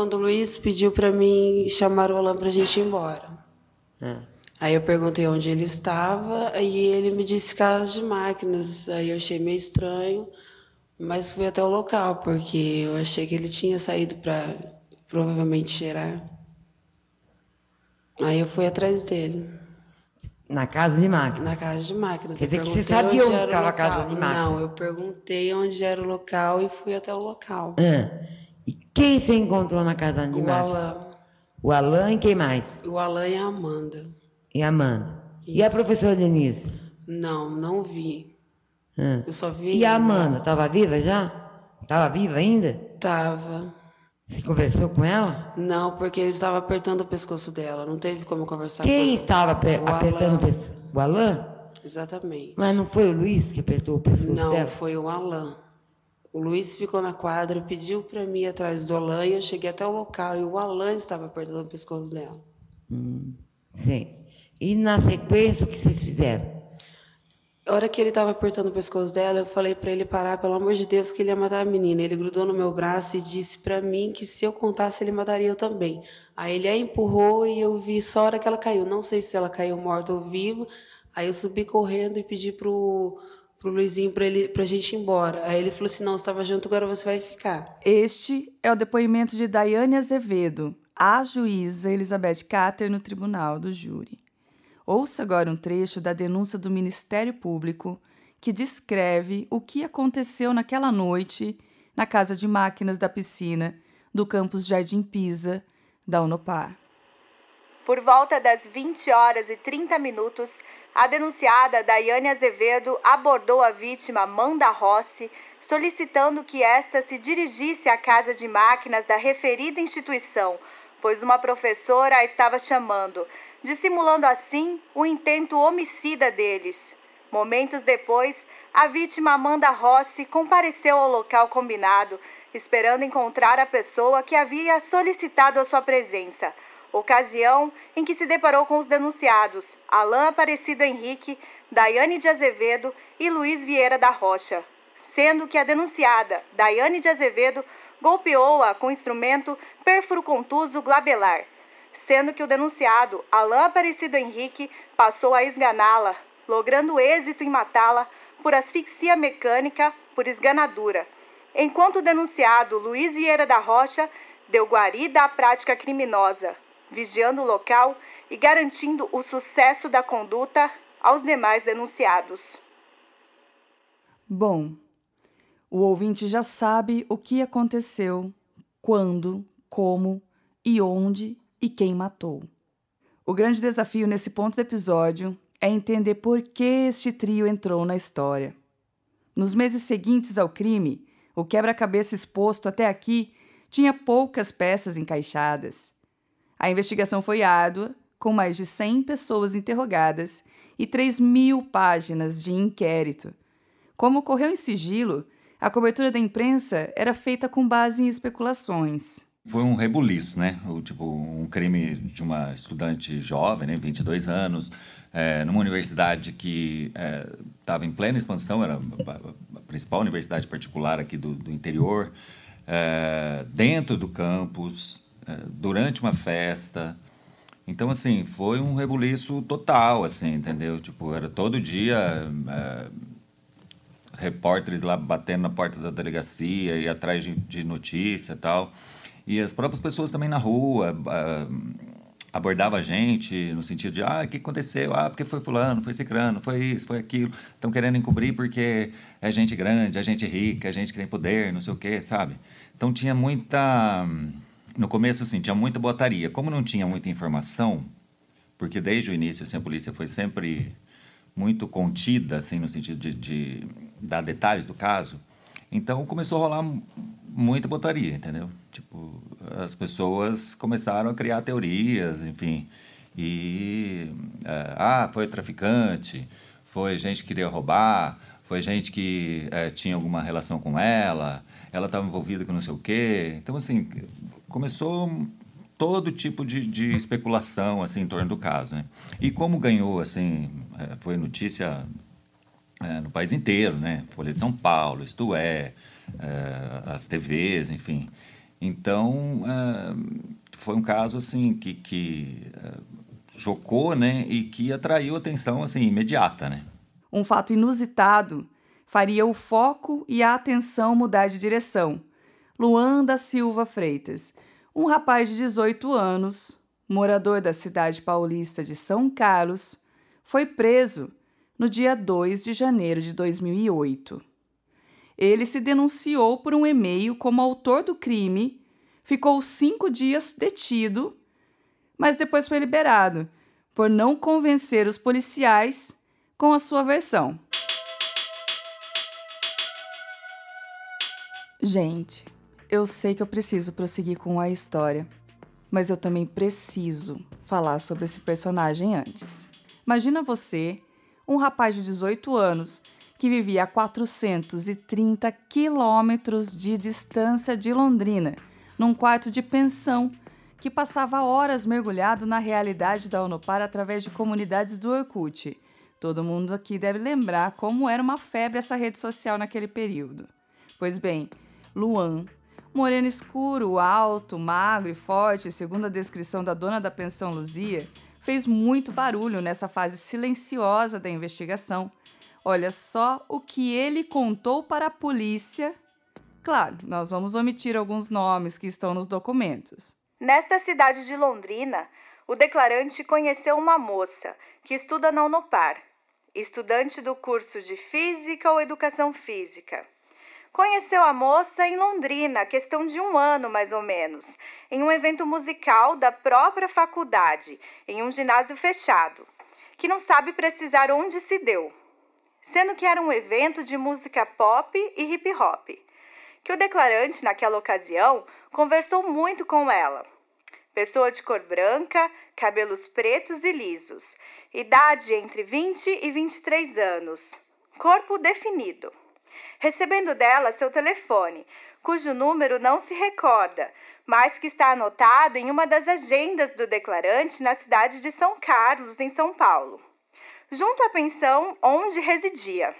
Quando o Luiz pediu para mim chamar o Alan pra gente ir embora. Ah, Aí eu perguntei onde ele estava e ele me disse casa de máquinas. Aí eu achei meio estranho, mas fui até o local porque eu achei que ele tinha saído para provavelmente cheirar. Aí eu fui atrás dele, na casa de máquina. na casa de máquinas. Quer dizer que você sabia onde era o ficava a casa de máquinas? Não, eu perguntei onde era o local e fui até o local. E quem você encontrou na casa de O máquina? Alan, O Alain e quem mais? o Alan e a Amanda. E a Amanda. E a Isso. professora Denise? Não, não vi. Ah. Eu só vi. E a. Amanda, estava viva já? Estava viva ainda? Tava. Você conversou com ela? Não, porque ele estava apertando o pescoço dela. Não teve como conversar Quem com ela. estava O apertando Alan. o pescoço? O Alain? Exatamente. Mas não foi o Luiz que apertou o pescoço Não, dela? foi o Alan. O Luiz ficou na quadra, pediu para mim ir atrás do Alan e eu cheguei até o local e o Alan estava apertando o pescoço dela. Hum, sim. E na sequência, o que vocês fizeram? A hora que ele estava apertando o pescoço dela, eu falei para ele parar, pelo amor de Deus, que ele ia matar a menina. Ele grudou no meu braço e disse para mim que se eu contasse, ele mataria eu também. Aí ele a empurrou e eu vi só a hora que ela caiu. Não sei se ela caiu morta ou viva. Aí eu subi correndo e pedi pro, pro Luizinho para ele pra gente ir embora. Aí ele falou assim: "Não, estava junto, agora você vai ficar". Este é o depoimento de Daiane Azevedo, a juíza Elizabeth Cater no tribunal do júri. Ouça agora um trecho da denúncia do Ministério Público que descreve o que aconteceu naquela noite na casa de máquinas da piscina do campus Jardim Pisa da Unopar. Por volta das 20 horas e 30 minutos, a denunciada Daiane Azevedo abordou a vítima Amanda Rossi, solicitando que esta se dirigisse à casa de máquinas da referida instituição, pois uma professora a estava chamando, dissimulando assim o intento homicida deles. Momentos depois, a vítima Amanda Rossi compareceu ao local combinado, esperando encontrar a pessoa que havia solicitado a sua presença ocasião em que se deparou com os denunciados Alain Aparecido Henrique, Daiane de Azevedo e Luiz Vieira da Rocha, sendo que a denunciada, Daiane de Azevedo, golpeou-a com instrumento perfuro-contuso glabelar, sendo que o denunciado, Alain Aparecido Henrique, passou a esganá-la, logrando êxito em matá-la por asfixia mecânica por esganadura, enquanto o denunciado, Luiz Vieira da Rocha, deu guarida à prática criminosa, vigiando o local e garantindo o sucesso da conduta aos demais denunciados. Bom, o ouvinte já sabe o que aconteceu, quando, como e onde e quem matou. O grande desafio nesse ponto do episódio é entender por que este trio entrou na história. Nos meses seguintes ao crime, o quebra-cabeça exposto até aqui tinha poucas peças encaixadas. A investigação foi árdua, com mais de 100 pessoas interrogadas e 3 mil páginas de inquérito. Como ocorreu em sigilo, a cobertura da imprensa era feita com base em especulações. Foi um rebuliço, né? O, tipo, um crime de uma estudante jovem, né? 22 anos, é, numa universidade que estava é, em plena expansão, era a principal universidade particular aqui do, do interior, é, dentro do campus, durante uma festa. Então, assim, foi um rebuliço total, assim, entendeu? Tipo, era todo dia é, repórteres lá batendo na porta da delegacia e atrás de, de notícia e tal. E as próprias pessoas também na rua uh, abordavam a gente no sentido de, ah, o que aconteceu? Ah, porque foi fulano, foi cicrano, foi isso, foi aquilo. Estão querendo encobrir porque é gente grande, é gente rica, é gente que tem poder, não sei o quê, sabe? Então tinha muita no começo, assim, tinha muita botaria. Como não tinha muita informação, porque desde o início, assim, a polícia foi sempre muito contida, assim, no sentido de, de dar detalhes do caso, então começou a rolar muita botaria, entendeu? Tipo, as pessoas começaram a criar teorias, enfim, e... É, ah, foi traficante, foi gente que queria roubar, foi gente que é, tinha alguma relação com ela, ela estava envolvida com não sei o quê. Então, assim, começou todo tipo de, de, especulação assim em torno do caso, né? E como ganhou assim, é, foi notícia é, no país inteiro, né? Folha de São Paulo, Isto É, é as TVs, enfim. Então é, foi um caso assim que, que é, chocou, né? E que atraiu atenção assim imediata, né? Um fato inusitado faria o foco e a atenção mudar de direção Luan da Silva Freitas, um rapaz de 18 anos, morador da cidade paulista de São Carlos, foi preso no dia 2 de janeiro de 2008. Ele se denunciou por um e-mail como autor do crime, ficou cinco dias detido, mas depois foi liberado por não convencer os policiais com a sua versão. Gente, eu sei que eu preciso prosseguir com a história, mas eu também preciso falar sobre esse personagem antes. Imagina você, um rapaz de 18 anos que vivia a 430 quilômetros de distância de Londrina, num quarto de pensão, que passava horas mergulhado na realidade da Unopar através de comunidades do Orkut, Todo mundo aqui deve lembrar como era uma febre essa rede social naquele período. Pois bem, Luan, moreno escuro, alto, magro e forte, segundo a descrição da dona da pensão Luzia, fez muito barulho nessa fase silenciosa da investigação. Olha só o que ele contou para a polícia. Claro, nós vamos omitir alguns nomes que estão nos documentos. Nesta cidade de Londrina, o declarante conheceu uma moça que estuda na Unopar, estudante do curso de Física ou Educação Física. Conheceu a moça em Londrina, questão de um ano mais ou menos, em um evento musical da própria faculdade, em um ginásio fechado, que não sabe precisar onde se deu, sendo que era um evento de música pop e hip hop, que o declarante, naquela ocasião, conversou muito com ela. Pessoa de cor branca, cabelos pretos e lisos, idade entre 20 e 23 anos, corpo definido. Recebendo dela seu telefone, cujo número não se recorda, mas que está anotado em uma das agendas do declarante na cidade de São Carlos, em São Paulo, junto à pensão onde residia.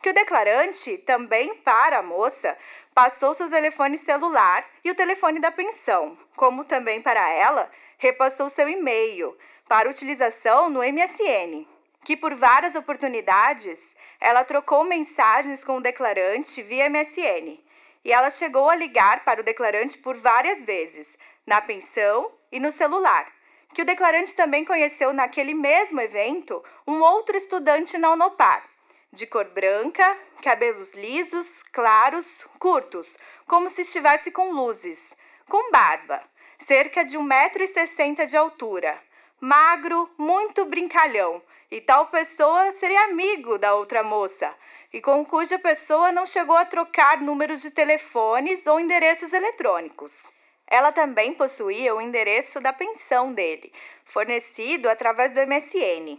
Que o declarante, também para a moça, passou seu telefone celular e o telefone da pensão, como também para ela, repassou seu e-mail para utilização no MSN, que por várias oportunidades ela trocou mensagens com o declarante via MSN e ela chegou a ligar para o declarante por várias vezes, na pensão e no celular. Que o declarante também conheceu naquele mesmo evento um outro estudante na Unopar, de cor branca, cabelos lisos, claros, curtos, como se estivesse com luzes, com barba, cerca de 1,60m de altura, magro, muito brincalhão, e tal pessoa seria amigo da outra moça, e com cuja pessoa não chegou a trocar números de telefones ou endereços eletrônicos. Ela também possuía o endereço da pensão dele, fornecido através do MSN.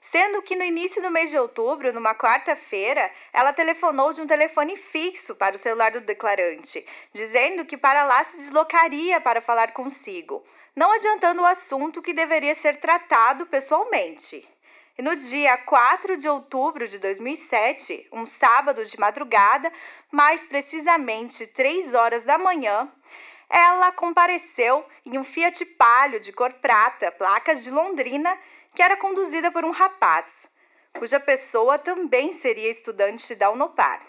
Sendo que no início do mês de outubro, numa quarta-feira, ela telefonou de um telefone fixo para o celular do declarante, dizendo que para lá se deslocaria para falar consigo, não adiantando o assunto que deveria ser tratado pessoalmente. E no dia 4 de outubro de 2007, um sábado de madrugada, mais precisamente 3 horas da manhã, ela compareceu em um Fiat Palio de cor prata, placas de Londrina, que era conduzida por um rapaz, cuja pessoa também seria estudante da Unopar.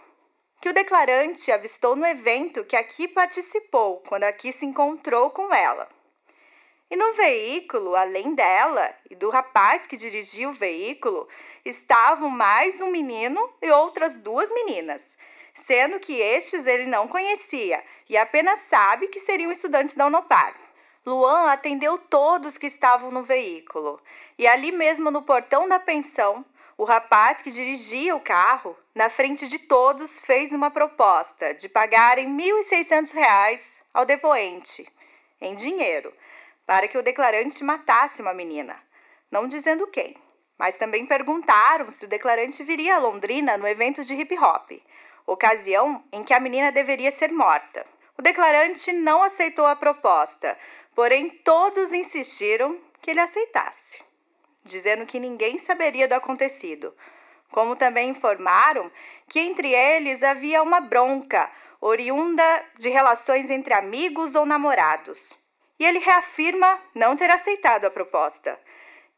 Que o declarante avistou no evento que aqui participou, quando aqui se encontrou com ela. E no veículo, além dela e do rapaz que dirigia o veículo, estavam mais um menino e outras duas meninas, sendo que estes ele não conhecia e apenas sabe que seriam estudantes da Unopar. Luan atendeu todos que estavam no veículo e ali mesmo no portão da pensão, o rapaz que dirigia o carro, na frente de todos, fez uma proposta de pagarem R$ 1.600 ao depoente, em dinheiro, para que o declarante matasse uma menina, não dizendo quem. Mas também perguntaram se o declarante viria a Londrina no evento de hip hop, ocasião em que a menina deveria ser morta. O declarante não aceitou a proposta, porém todos insistiram que ele aceitasse, dizendo que ninguém saberia do acontecido. Como também informaram que entre eles havia uma bronca oriunda de relações entre amigos ou namorados e ele reafirma não ter aceitado a proposta.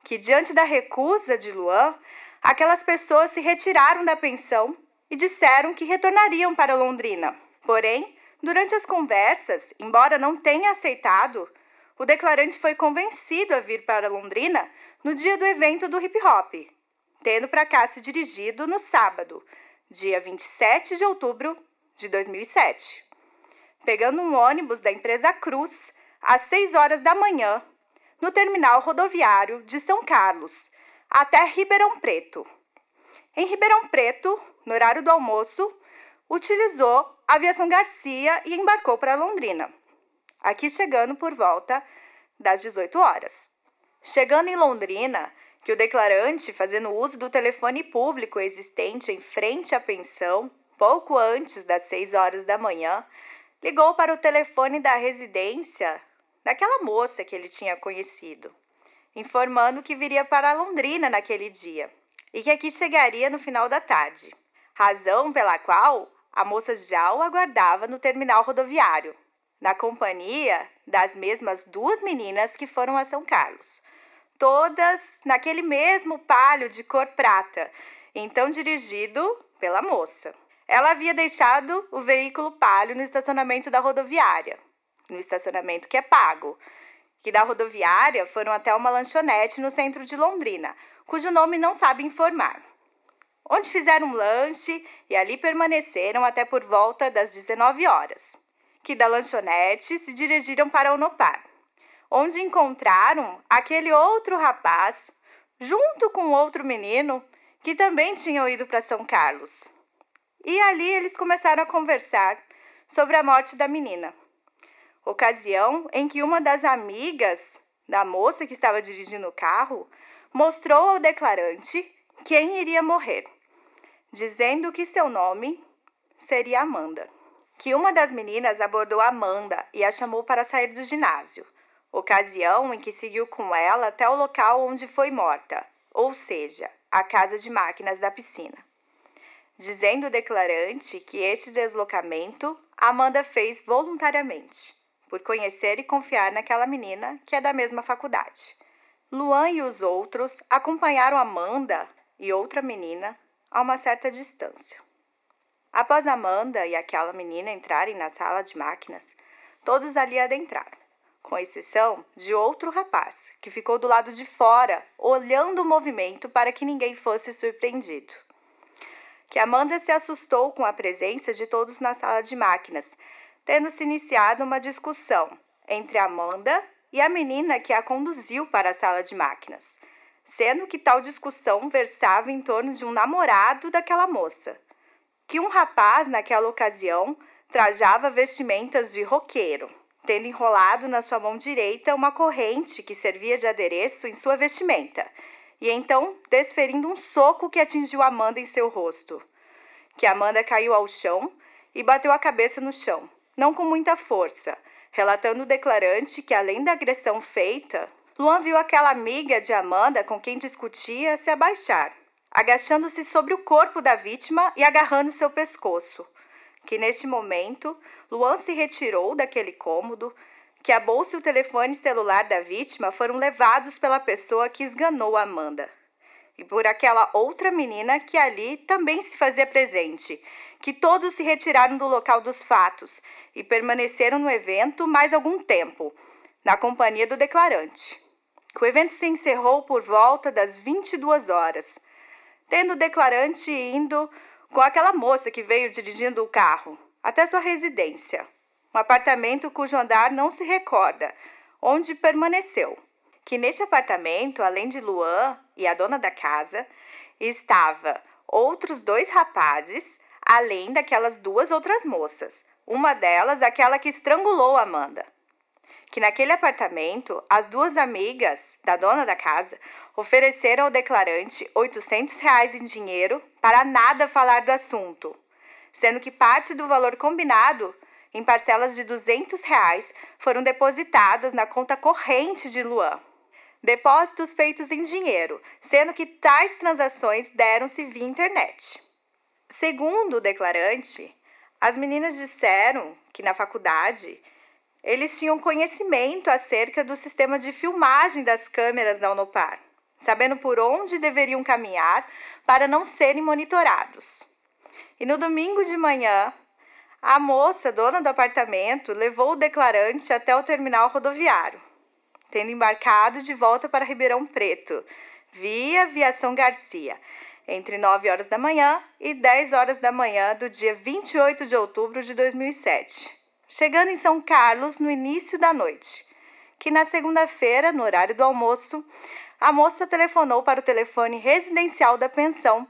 Que, diante da recusa de Luan, aquelas pessoas se retiraram da pensão e disseram que retornariam para Londrina. Porém, durante as conversas, embora não tenha aceitado, o declarante foi convencido a vir para Londrina no dia do evento do hip hop, tendo para cá se dirigido no sábado, dia 27 de outubro de 2007. Pegando um ônibus da empresa Cruz, às 6 horas da manhã, no terminal rodoviário de São Carlos, até Ribeirão Preto. Em Ribeirão Preto, no horário do almoço, utilizou a aviação Garcia e embarcou para Londrina, aqui chegando por volta das 18 horas. Chegando em Londrina, que o declarante, fazendo uso do telefone público existente em frente à pensão, pouco antes das 6 horas da manhã, ligou para o telefone da residência daquela moça que ele tinha conhecido, informando que viria para Londrina naquele dia e que aqui chegaria no final da tarde, razão pela qual a moça já o aguardava no terminal rodoviário, na companhia das mesmas duas meninas que foram a São Carlos, todas naquele mesmo palio de cor prata, então dirigido pela moça. Ela havia deixado o veículo palio no estacionamento da rodoviária, no estacionamento que é pago, que da rodoviária foram até uma lanchonete no centro de Londrina, cujo nome não sabe informar. Onde fizeram um lanche e ali permaneceram até por volta das 19 horas, que da lanchonete se dirigiram para Onopar, onde encontraram aquele outro rapaz, junto com outro menino, que também tinham ido para São Carlos. E ali eles começaram a conversar sobre a morte da menina. Ocasião em que uma das amigas da moça que estava dirigindo o carro mostrou ao declarante quem iria morrer, dizendo que seu nome seria Amanda. Que uma das meninas abordou Amanda e a chamou para sair do ginásio, ocasião em que seguiu com ela até o local onde foi morta, ou seja, a casa de máquinas da piscina dizendo o declarante que este deslocamento Amanda fez voluntariamente, por conhecer e confiar naquela menina que é da mesma faculdade. Luan e os outros acompanharam Amanda e outra menina a uma certa distância. Após Amanda e aquela menina entrarem na sala de máquinas, todos ali adentraram, com exceção de outro rapaz, que ficou do lado de fora, olhando o movimento para que ninguém fosse surpreendido que Amanda se assustou com a presença de todos na sala de máquinas, tendo se iniciado uma discussão entre Amanda e a menina que a conduziu para a sala de máquinas, sendo que tal discussão versava em torno de um namorado daquela moça, que um rapaz, naquela ocasião, trajava vestimentas de roqueiro, tendo enrolado na sua mão direita uma corrente que servia de adereço em sua vestimenta e então desferindo um soco que atingiu Amanda em seu rosto. Que Amanda caiu ao chão e bateu a cabeça no chão, não com muita força, relatando o declarante que, além da agressão feita, Luan viu aquela amiga de Amanda com quem discutia se abaixar, agachando-se sobre o corpo da vítima e agarrando seu pescoço. Que neste momento, Luan se retirou daquele cômodo, que a bolsa e o telefone celular da vítima foram levados pela pessoa que esganou Amanda. E por aquela outra menina que ali também se fazia presente, que todos se retiraram do local dos fatos e permaneceram no evento mais algum tempo, na companhia do declarante. O evento se encerrou por volta das 22 horas, tendo o declarante indo com aquela moça que veio dirigindo o carro até sua residência um apartamento cujo andar não se recorda, onde permaneceu. Que neste apartamento, além de Luan e a dona da casa, estava outros dois rapazes, além daquelas duas outras moças. Uma delas, aquela que estrangulou Amanda. Que naquele apartamento, as duas amigas da dona da casa ofereceram ao declarante 800 reais em dinheiro para nada falar do assunto, sendo que parte do valor combinado em parcelas de 200 reais, foram depositadas na conta corrente de Luan. Depósitos feitos em dinheiro, sendo que tais transações deram-se via internet. Segundo o declarante, as meninas disseram que na faculdade eles tinham conhecimento acerca do sistema de filmagem das câmeras da Unopar, sabendo por onde deveriam caminhar para não serem monitorados. E no domingo de manhã, a moça, dona do apartamento, levou o declarante até o terminal rodoviário, tendo embarcado de volta para Ribeirão Preto, via Viação Garcia, entre 9 horas da manhã e 10 horas da manhã do dia 28 de outubro de 2007, chegando em São Carlos no início da noite, que na segunda-feira, no horário do almoço, a moça telefonou para o telefone residencial da pensão,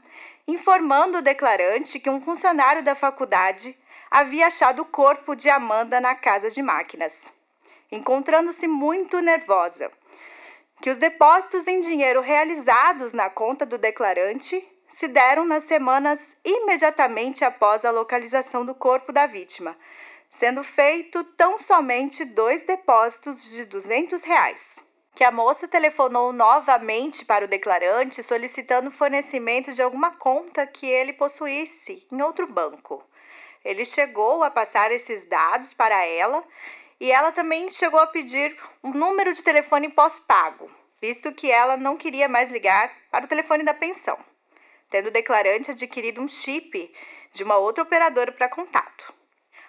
informando o declarante que um funcionário da faculdade havia achado o corpo de Amanda na casa de máquinas, encontrando-se muito nervosa. Que os depósitos em dinheiro realizados na conta do declarante se deram nas semanas imediatamente após a localização do corpo da vítima, sendo feito tão somente dois depósitos de 200 reais. que a moça telefonou novamente para o declarante solicitando fornecimento de alguma conta que ele possuísse em outro banco. Ele chegou a passar esses dados para ela e ela também chegou a pedir um número de telefone pós-pago, visto que ela não queria mais ligar para o telefone da pensão, tendo o declarante adquirido um chip de uma outra operadora para contato.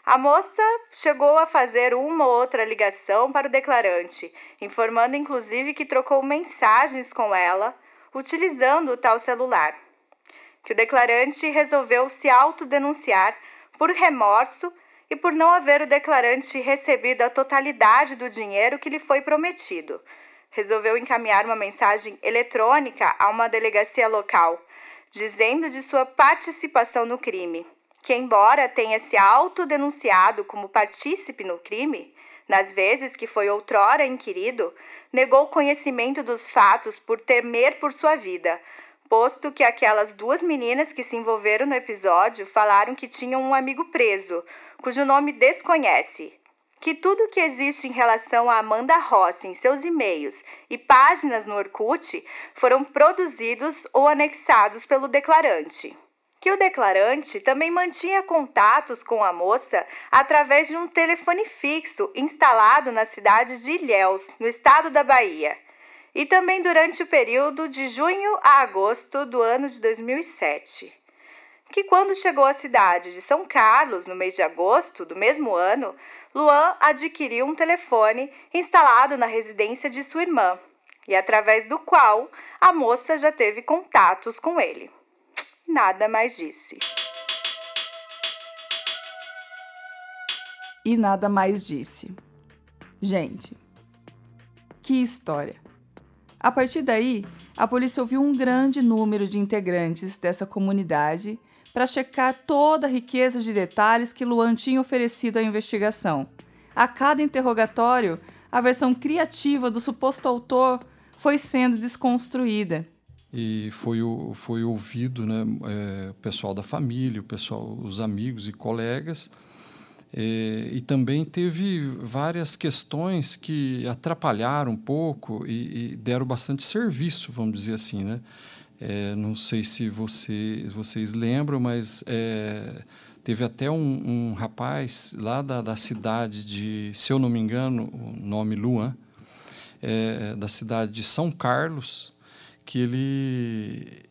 A moça chegou a fazer uma ou outra ligação para o declarante, informando inclusive que trocou mensagens com ela utilizando o tal celular. Que o declarante resolveu se autodenunciar por remorso e por não haver o declarante recebido a totalidade do dinheiro que lhe foi prometido. Resolveu encaminhar uma mensagem eletrônica a uma delegacia local, dizendo de sua participação no crime que, embora tenha se autodenunciado como partícipe no crime, nas vezes que foi outrora inquirido, negou conhecimento dos fatos por temer por sua vida, posto que aquelas duas meninas que se envolveram no episódio falaram que tinham um amigo preso, cujo nome desconhece. Que tudo que existe em relação a Amanda Rossi em seus e-mails e páginas no Orkut foram produzidos ou anexados pelo declarante que o declarante também mantinha contatos com a moça através de um telefone fixo instalado na cidade de Ilhéus, no estado da Bahia, e também durante o período de junho a agosto do ano de 2007. Que quando chegou à cidade de São Carlos, no mês de agosto do mesmo ano, Luan adquiriu um telefone instalado na residência de sua irmã, e através do qual a moça já teve contatos com ele nada mais disse. E nada mais disse. Gente, que história! A partir daí, a polícia ouviu um grande número de integrantes dessa comunidade para checar toda a riqueza de detalhes que Luan tinha oferecido à investigação. A cada interrogatório, a versão criativa do suposto autor foi sendo desconstruída e foi, foi ouvido né, é, o pessoal da família, o pessoal, os amigos e colegas. É, e também teve várias questões que atrapalharam um pouco e, e deram bastante serviço, vamos dizer assim. Né? É, não sei se você, vocês lembram, mas é, teve até um, um, rapaz lá da, da cidade de, se eu não me engano, o nome Luan, é, da cidade de São Carlos, que ele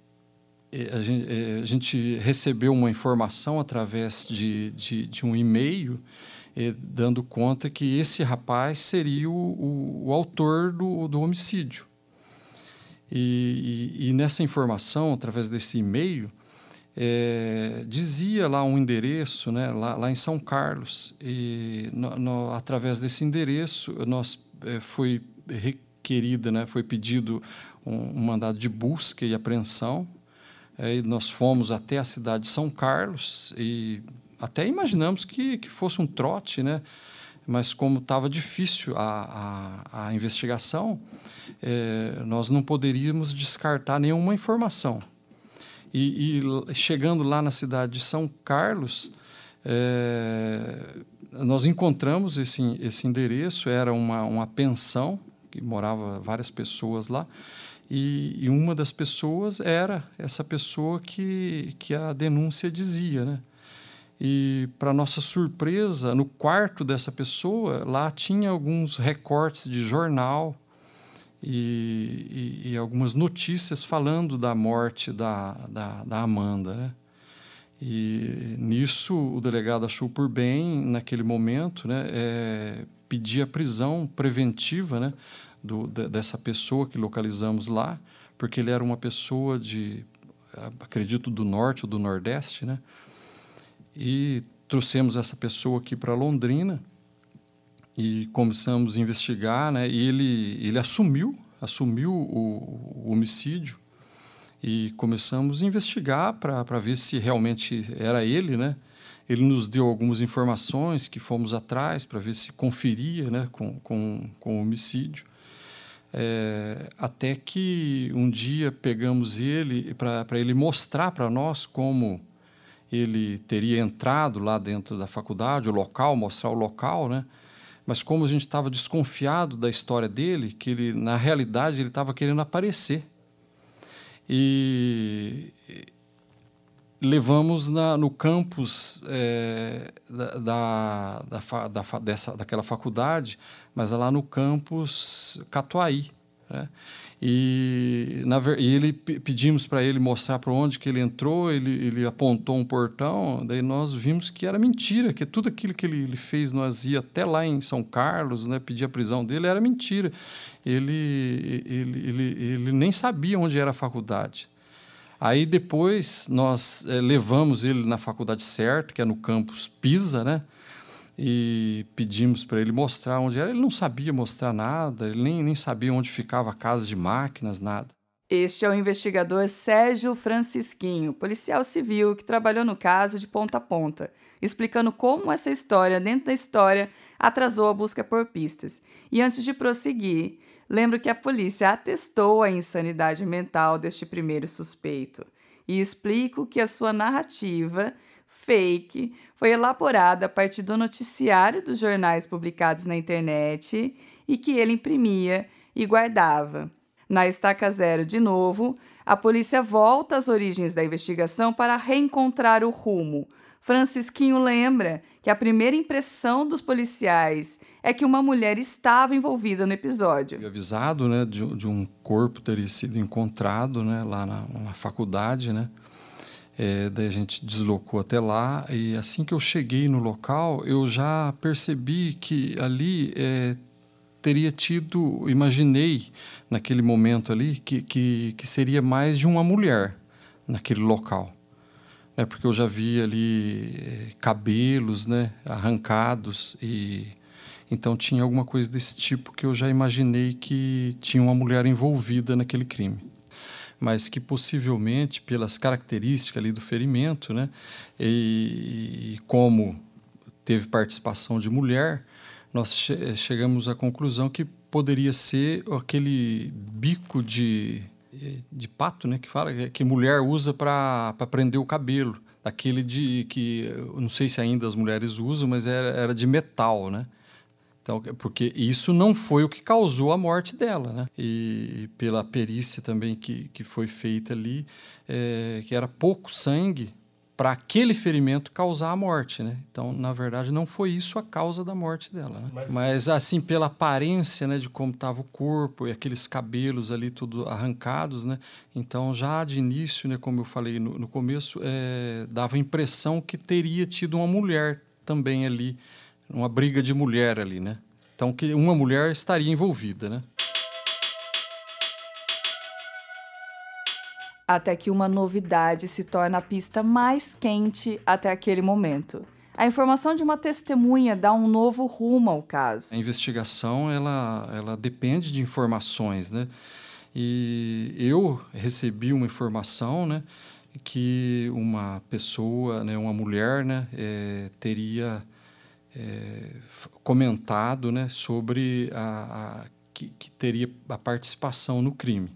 é, a gente, é, a gente, recebeu uma informação através de, de, de um e-mail eh, dando conta que esse rapaz seria o, o, o autor do, do homicídio. E, e, e, nessa informação, através desse e-mail, é, dizia lá um endereço, né, lá, lá em São Carlos. E no, no, através desse endereço, nós é, foi requerida, né, foi pedido um, um mandado de busca e apreensão. Aí nós fomos até a cidade de São Carlos e até imaginamos que, que fosse um trote, né? Mas como estava difícil a, a, a investigação, é, nós não poderíamos descartar nenhuma informação. E, e, chegando lá na cidade de São Carlos, é, nós encontramos esse, esse endereço, era uma, uma pensão, que morava várias pessoas lá, e, e, uma das pessoas era essa pessoa que, que a denúncia dizia, né? E, para nossa surpresa, no quarto dessa pessoa, lá tinha alguns recortes de jornal e, e, e algumas notícias falando da morte da, da, da Amanda, né? E nisso o delegado achou por bem, naquele momento, né, é, pedir a prisão preventiva né, do, dessa pessoa que localizamos lá, porque ele era uma pessoa de, acredito, do norte ou do nordeste, né? E trouxemos essa pessoa aqui para Londrina e começamos a investigar, né? E ele, ele assumiu, assumiu o, o homicídio e começamos a investigar para ver se realmente era ele, né? Ele nos deu algumas informações que fomos atrás para ver se conferia né, com, com, com o homicídio. É, até que um dia pegamos ele para ele mostrar para nós como ele teria entrado lá dentro da faculdade, o local, mostrar o local, né? mas como a gente estava desconfiado da história dele, que ele na realidade ele estava querendo aparecer. E levamos na, no campus é, da, da, da, da, dessa, daquela faculdade, mas lá no campus Catuaí. Né? E, na, e ele pedimos para ele mostrar para onde que ele entrou, ele, ele apontou um portão, daí nós vimos que era mentira, que tudo aquilo que ele, ele fez, nós ia até lá em São Carlos, né, pedir a prisão dele, era mentira. Ele, ele, ele, ele nem sabia onde era a faculdade. Aí depois nós é, levamos ele na faculdade certa, que é no campus Pisa, né? E pedimos para ele mostrar onde era. Ele não sabia mostrar nada, ele nem, nem sabia onde ficava a casa de máquinas, nada. Este é o investigador Sérgio Francisquinho, policial civil que trabalhou no caso de ponta a ponta, explicando como essa história dentro da história atrasou a busca por pistas. E antes de prosseguir, lembro que a polícia atestou a insanidade mental deste primeiro suspeito e explico que a sua narrativa fake foi elaborada a partir do noticiário dos jornais publicados na internet e que ele imprimia e guardava. Na estaca zero, de novo, a polícia volta às origens da investigação para reencontrar o rumo. Francisquinho lembra que a primeira impressão dos policiais é que uma mulher estava envolvida no episódio. Fui avisado né, de, de um corpo ter sido encontrado né, lá na, na faculdade, né? É, daí a gente deslocou até lá e assim que eu cheguei no local, eu já percebi que ali é, teria tido, imaginei naquele momento ali que, que, que, seria mais de uma mulher naquele local. É porque eu já vi ali é, cabelos né, arrancados e então tinha alguma coisa desse tipo que eu já imaginei que tinha uma mulher envolvida naquele crime mas que possivelmente, pelas características ali do ferimento, né, e, e como teve participação de mulher, nós che chegamos à conclusão que poderia ser aquele bico de, de pato, né, que fala que mulher usa para prender o cabelo, daquele de que não sei se ainda as mulheres usam, mas era, era de metal, né? Então, porque isso não foi o que causou a morte dela, né? E pela perícia também que, que foi feita ali, é, que era pouco sangue para aquele ferimento causar a morte, né? Então, na verdade, não foi isso a causa da morte dela. Né? Mas... Mas, assim, pela aparência, né, de como estava o corpo e aqueles cabelos ali tudo arrancados, né? Então, já de início, né, como eu falei no, no começo, é, dava a impressão que teria tido uma mulher também ali uma briga de mulher ali, né? Então que uma mulher estaria envolvida, né? Até que uma novidade se torna a pista mais quente até aquele momento. A informação de uma testemunha dá um novo rumo ao caso. A investigação ela, ela depende de informações, né? E eu recebi uma informação, né, que uma pessoa, né, uma mulher, né, é, teria é, comentado né, sobre a, a que, que, teria a participação no crime.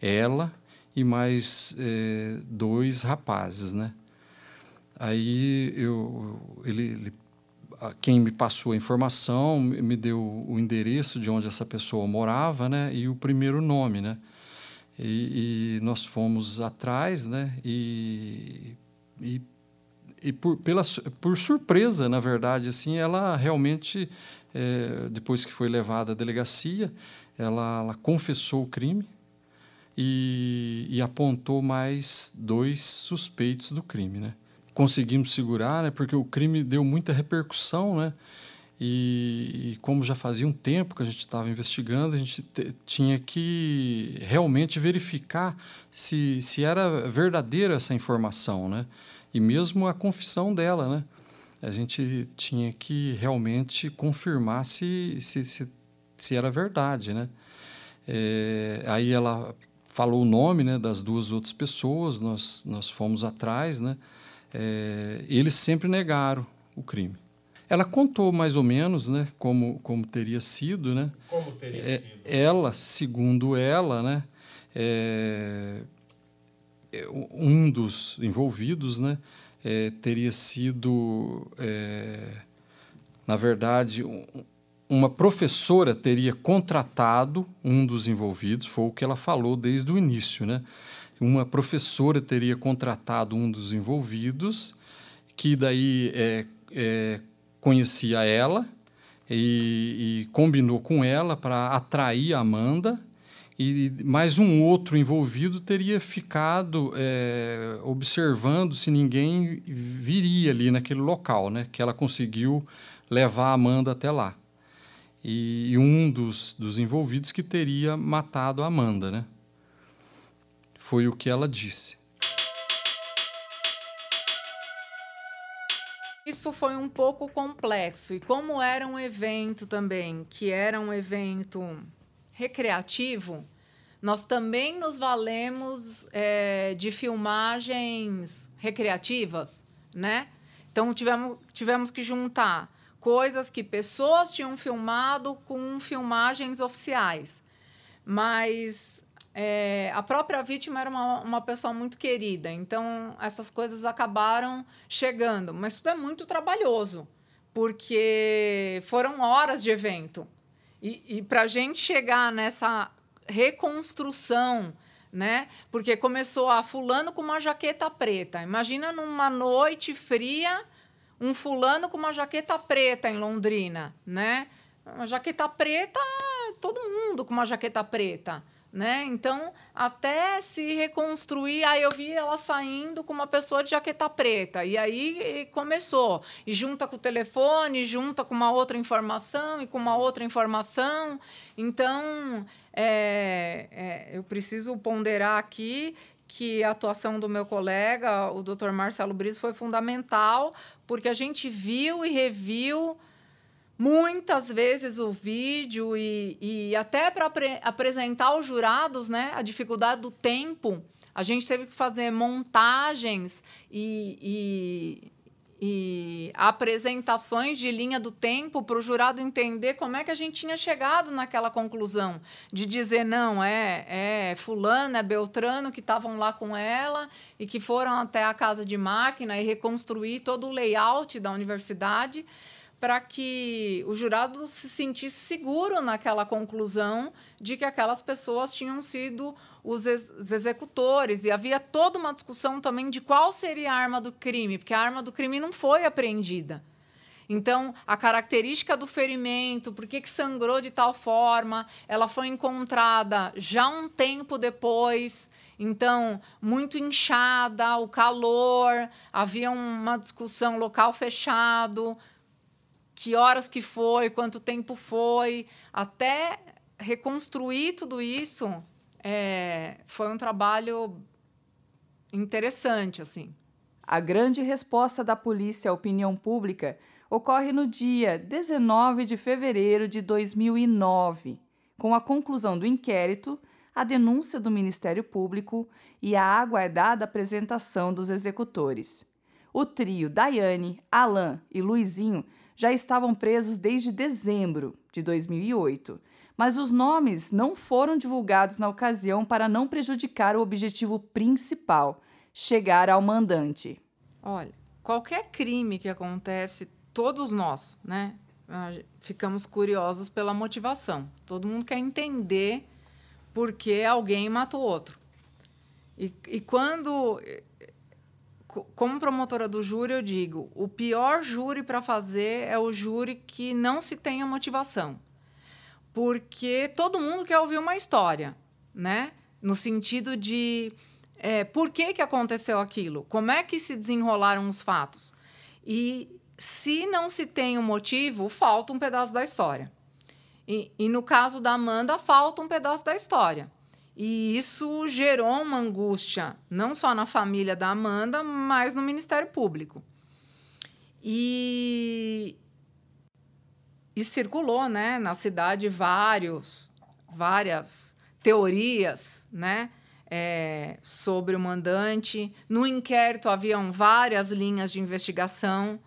Ela e mais é, dois rapazes, né? Aí eu, ele, ele, quem me passou a informação me deu o endereço de onde essa pessoa morava, né? E o primeiro nome, né? E, e nós fomos atrás, né? E, e e por, pela, por surpresa, na verdade, assim, ela realmente, é, depois que foi levada à delegacia, ela, ela confessou o crime e, e, apontou mais dois suspeitos do crime, né? Conseguimos segurar, né? Porque o crime deu muita repercussão, né? E, e como já fazia um tempo que a gente estava investigando, a gente tinha que realmente verificar se, se era verdadeira essa informação, né? E mesmo a confissão dela, né? A gente tinha que realmente confirmar se, se, se, se era verdade, né? É, aí ela falou o nome né, das duas outras pessoas, nós, nós fomos atrás, né? É, eles sempre negaram o crime. Ela contou mais ou menos, né, como, como teria sido, né? Como teria é, sido? Ela, segundo ela, né, é, um dos envolvidos né, é, teria sido, é, na verdade, um, uma professora teria contratado um dos envolvidos, foi o que ela falou desde o início, né? Uma professora teria contratado um dos envolvidos, que daí é, é, conhecia ela e, e combinou com ela para atrair a Amanda e mais um outro envolvido teria ficado é, observando se ninguém viria ali naquele local, né? Que ela conseguiu levar a Amanda até lá. E, e um dos, dos envolvidos que teria matado a Amanda, né? Foi o que ela disse. Isso foi um pouco complexo. E como era um evento também, que era um evento recreativo, nós também nos valemos é, de filmagens recreativas, né? Então tivemos, tivemos que juntar coisas que pessoas tinham filmado com filmagens oficiais. Mas é, a própria vítima era uma, uma pessoa muito querida, então essas coisas acabaram chegando. Mas tudo é muito trabalhoso, porque foram horas de evento. E, e para a gente chegar nessa reconstrução, né? Porque começou a fulano com uma jaqueta preta. Imagina numa noite fria, um fulano com uma jaqueta preta em Londrina, né? Uma jaqueta preta, todo mundo com uma jaqueta preta né? Então, até se reconstruir, aí eu vi ela saindo com uma pessoa de jaqueta preta. E aí começou. E junta com o telefone, junta com uma outra informação e com uma outra informação. Então, é, é, eu preciso ponderar aqui que a atuação do meu colega, o Dr. Marcelo Briz, foi fundamental, porque a gente viu e reviu muitas vezes o vídeo e, e até para apre apresentar aos jurados né, a dificuldade do tempo, a gente teve que fazer montagens e, e, e apresentações de linha do tempo para o jurado entender como é que a gente tinha chegado naquela conclusão de dizer não é é fulano é Beltrano que estavam lá com ela e que foram até a casa de máquina e reconstruir todo o layout da universidade para que o jurado se sentisse seguro naquela conclusão de que aquelas pessoas tinham sido os, ex os executores. E havia toda uma discussão também de qual seria a arma do crime, porque a arma do crime não foi apreendida. Então, a característica do ferimento, por que, que sangrou de tal forma, ela foi encontrada já um tempo depois. Então, muito inchada, o calor, havia uma discussão local fechado, que horas que foi, quanto tempo foi, até reconstruir tudo isso, é, foi um trabalho interessante, assim. A grande resposta da polícia à opinião pública ocorre no dia 19 de fevereiro de 2009, com a conclusão do inquérito, a denúncia do Ministério Público e a aguardada apresentação dos executores. O trio Daiane, Alain e Luizinho já estavam presos desde dezembro de 2008, mas os nomes não foram divulgados na ocasião para não prejudicar o objetivo principal, chegar ao mandante. Olha, qualquer crime que acontece, todos nós, né, ficamos curiosos pela motivação. Todo mundo quer entender por que alguém matou outro. E, e quando como promotora do júri, eu digo: o pior júri para fazer é o júri que não se tenha motivação. Porque todo mundo quer ouvir uma história, né? No sentido de é, por que, que aconteceu aquilo? Como é que se desenrolaram os fatos? E se não se tem um motivo, falta um pedaço da história. E, e no caso da Amanda, falta um pedaço da história. E isso gerou uma angústia, não só na família da Amanda, mas no Ministério Público. E, e circulou né, na cidade vários, várias teorias né, é, sobre o mandante. No inquérito haviam várias linhas de investigação,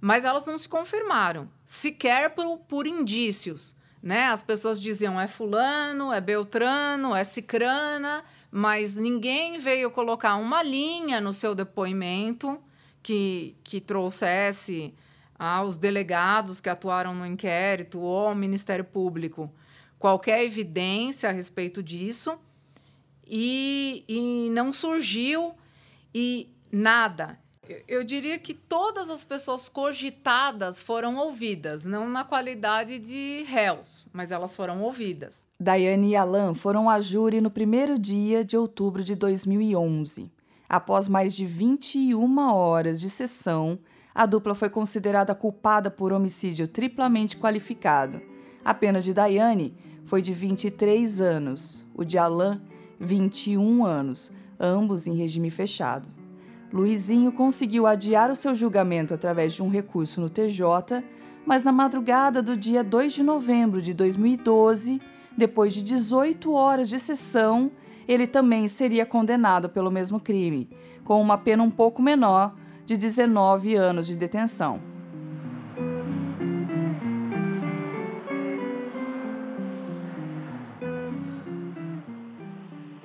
mas elas não se confirmaram, sequer por, por indícios né? As pessoas diziam é fulano, é beltrano, é cicrana, mas ninguém veio colocar uma linha no seu depoimento que, que trouxesse aos delegados que atuaram no inquérito ou ao Ministério Público qualquer evidência a respeito disso e, e não surgiu e nada. Eu diria que todas as pessoas cogitadas foram ouvidas, não na qualidade de réus, mas elas foram ouvidas. Daiane e Alan foram a júri no primeiro dia de outubro de 2011. Após mais de 21 horas de sessão, a dupla foi considerada culpada por homicídio triplamente qualificado. A pena de Daiane foi de 23 anos, o de Alan, 21 anos, ambos em regime fechado. Luizinho conseguiu adiar o seu julgamento através de um recurso no TJ, mas na madrugada do dia 2 de novembro de 2012, depois de 18 horas de sessão, ele também seria condenado pelo mesmo crime, com uma pena um pouco menor de 19 anos de detenção.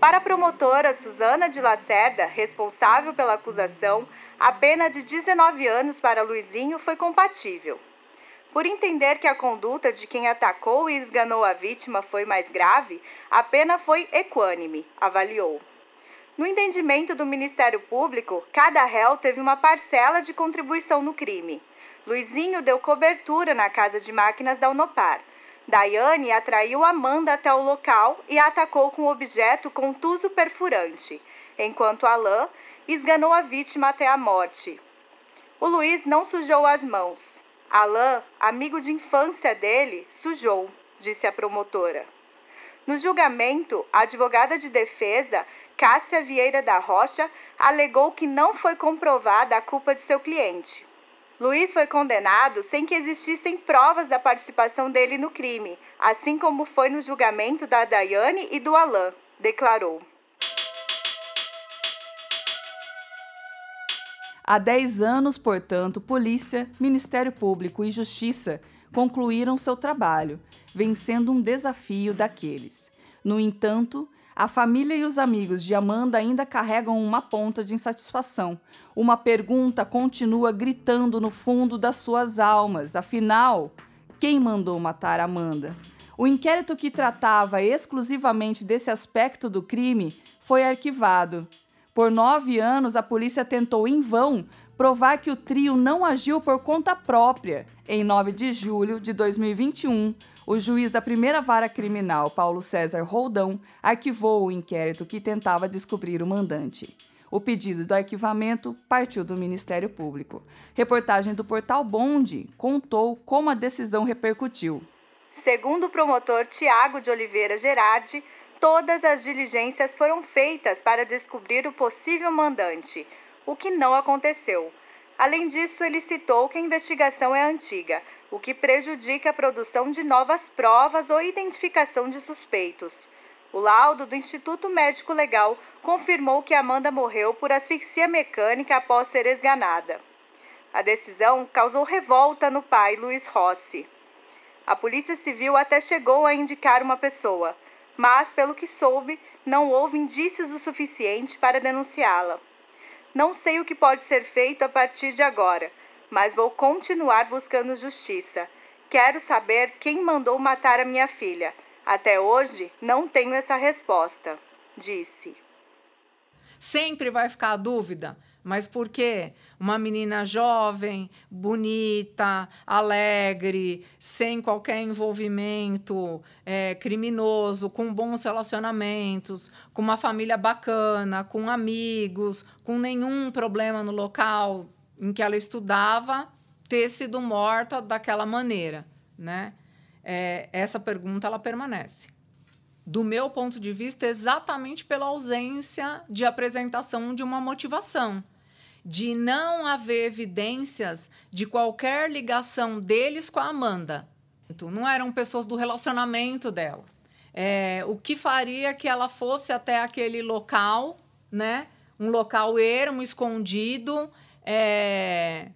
Para a promotora Suzana de Lacerda, responsável pela acusação, a pena de 19 anos para Luizinho foi compatível. Por entender que a conduta de quem atacou e esganou a vítima foi mais grave, a pena foi equânime, avaliou. No entendimento do Ministério Público, cada réu teve uma parcela de contribuição no crime. Luizinho deu cobertura na casa de máquinas da Unopar. Daiane atraiu Amanda até o local e a atacou com um objeto contuso perfurante, enquanto Alain esganou a vítima até a morte. O Luiz não sujou as mãos. Alain, amigo de infância dele, sujou, disse a promotora. No julgamento, a advogada de defesa, Cássia Vieira da Rocha, alegou que não foi comprovada a culpa de seu cliente. Luiz foi condenado sem que existissem provas da participação dele no crime, assim como foi no julgamento da Daiane e do Alain, declarou. Há 10 anos, portanto, polícia, Ministério Público e Justiça concluíram seu trabalho, vencendo um desafio daqueles. No entanto, a família e os amigos de Amanda ainda carregam uma ponta de insatisfação. Uma pergunta continua gritando no fundo das suas almas. Afinal, quem mandou matar Amanda? O inquérito que tratava exclusivamente desse aspecto do crime foi arquivado. Por nove anos, a polícia tentou em vão provar que o trio não agiu por conta própria. Em 9 de julho de 2021, o juiz da primeira vara criminal, Paulo César Roldão, arquivou o inquérito que tentava descobrir o mandante. O pedido do arquivamento partiu do Ministério Público. Reportagem do portal Bonde contou como a decisão repercutiu. Segundo o promotor Tiago de Oliveira Gerardi, todas as diligências foram feitas para descobrir o possível mandante, o que não aconteceu. Além disso, ele citou que a investigação é antiga, o que prejudica a produção de novas provas ou identificação de suspeitos. O laudo do Instituto Médico Legal confirmou que Amanda morreu por asfixia mecânica após ser esganada. A decisão causou revolta no pai Luiz Rossi. A Polícia Civil até chegou a indicar uma pessoa, mas, pelo que soube, não houve indícios o suficiente para denunciá-la. Não sei o que pode ser feito a partir de agora, mas vou continuar buscando justiça. Quero saber quem mandou matar a minha filha. Até hoje não tenho essa resposta, disse. Sempre vai ficar a dúvida, mas por quê? Uma menina jovem, bonita, alegre, sem qualquer envolvimento é, criminoso, com bons relacionamentos, com uma família bacana, com amigos, com nenhum problema no local, em que ela estudava ter sido morta daquela maneira, né? É, essa pergunta ela permanece. Do meu ponto de vista, exatamente pela ausência de apresentação de uma motivação, de não haver evidências de qualquer ligação deles com a Amanda. Não eram pessoas do relacionamento dela. É, o que faria que ela fosse até aquele local, né? Um local ermo, escondido, é,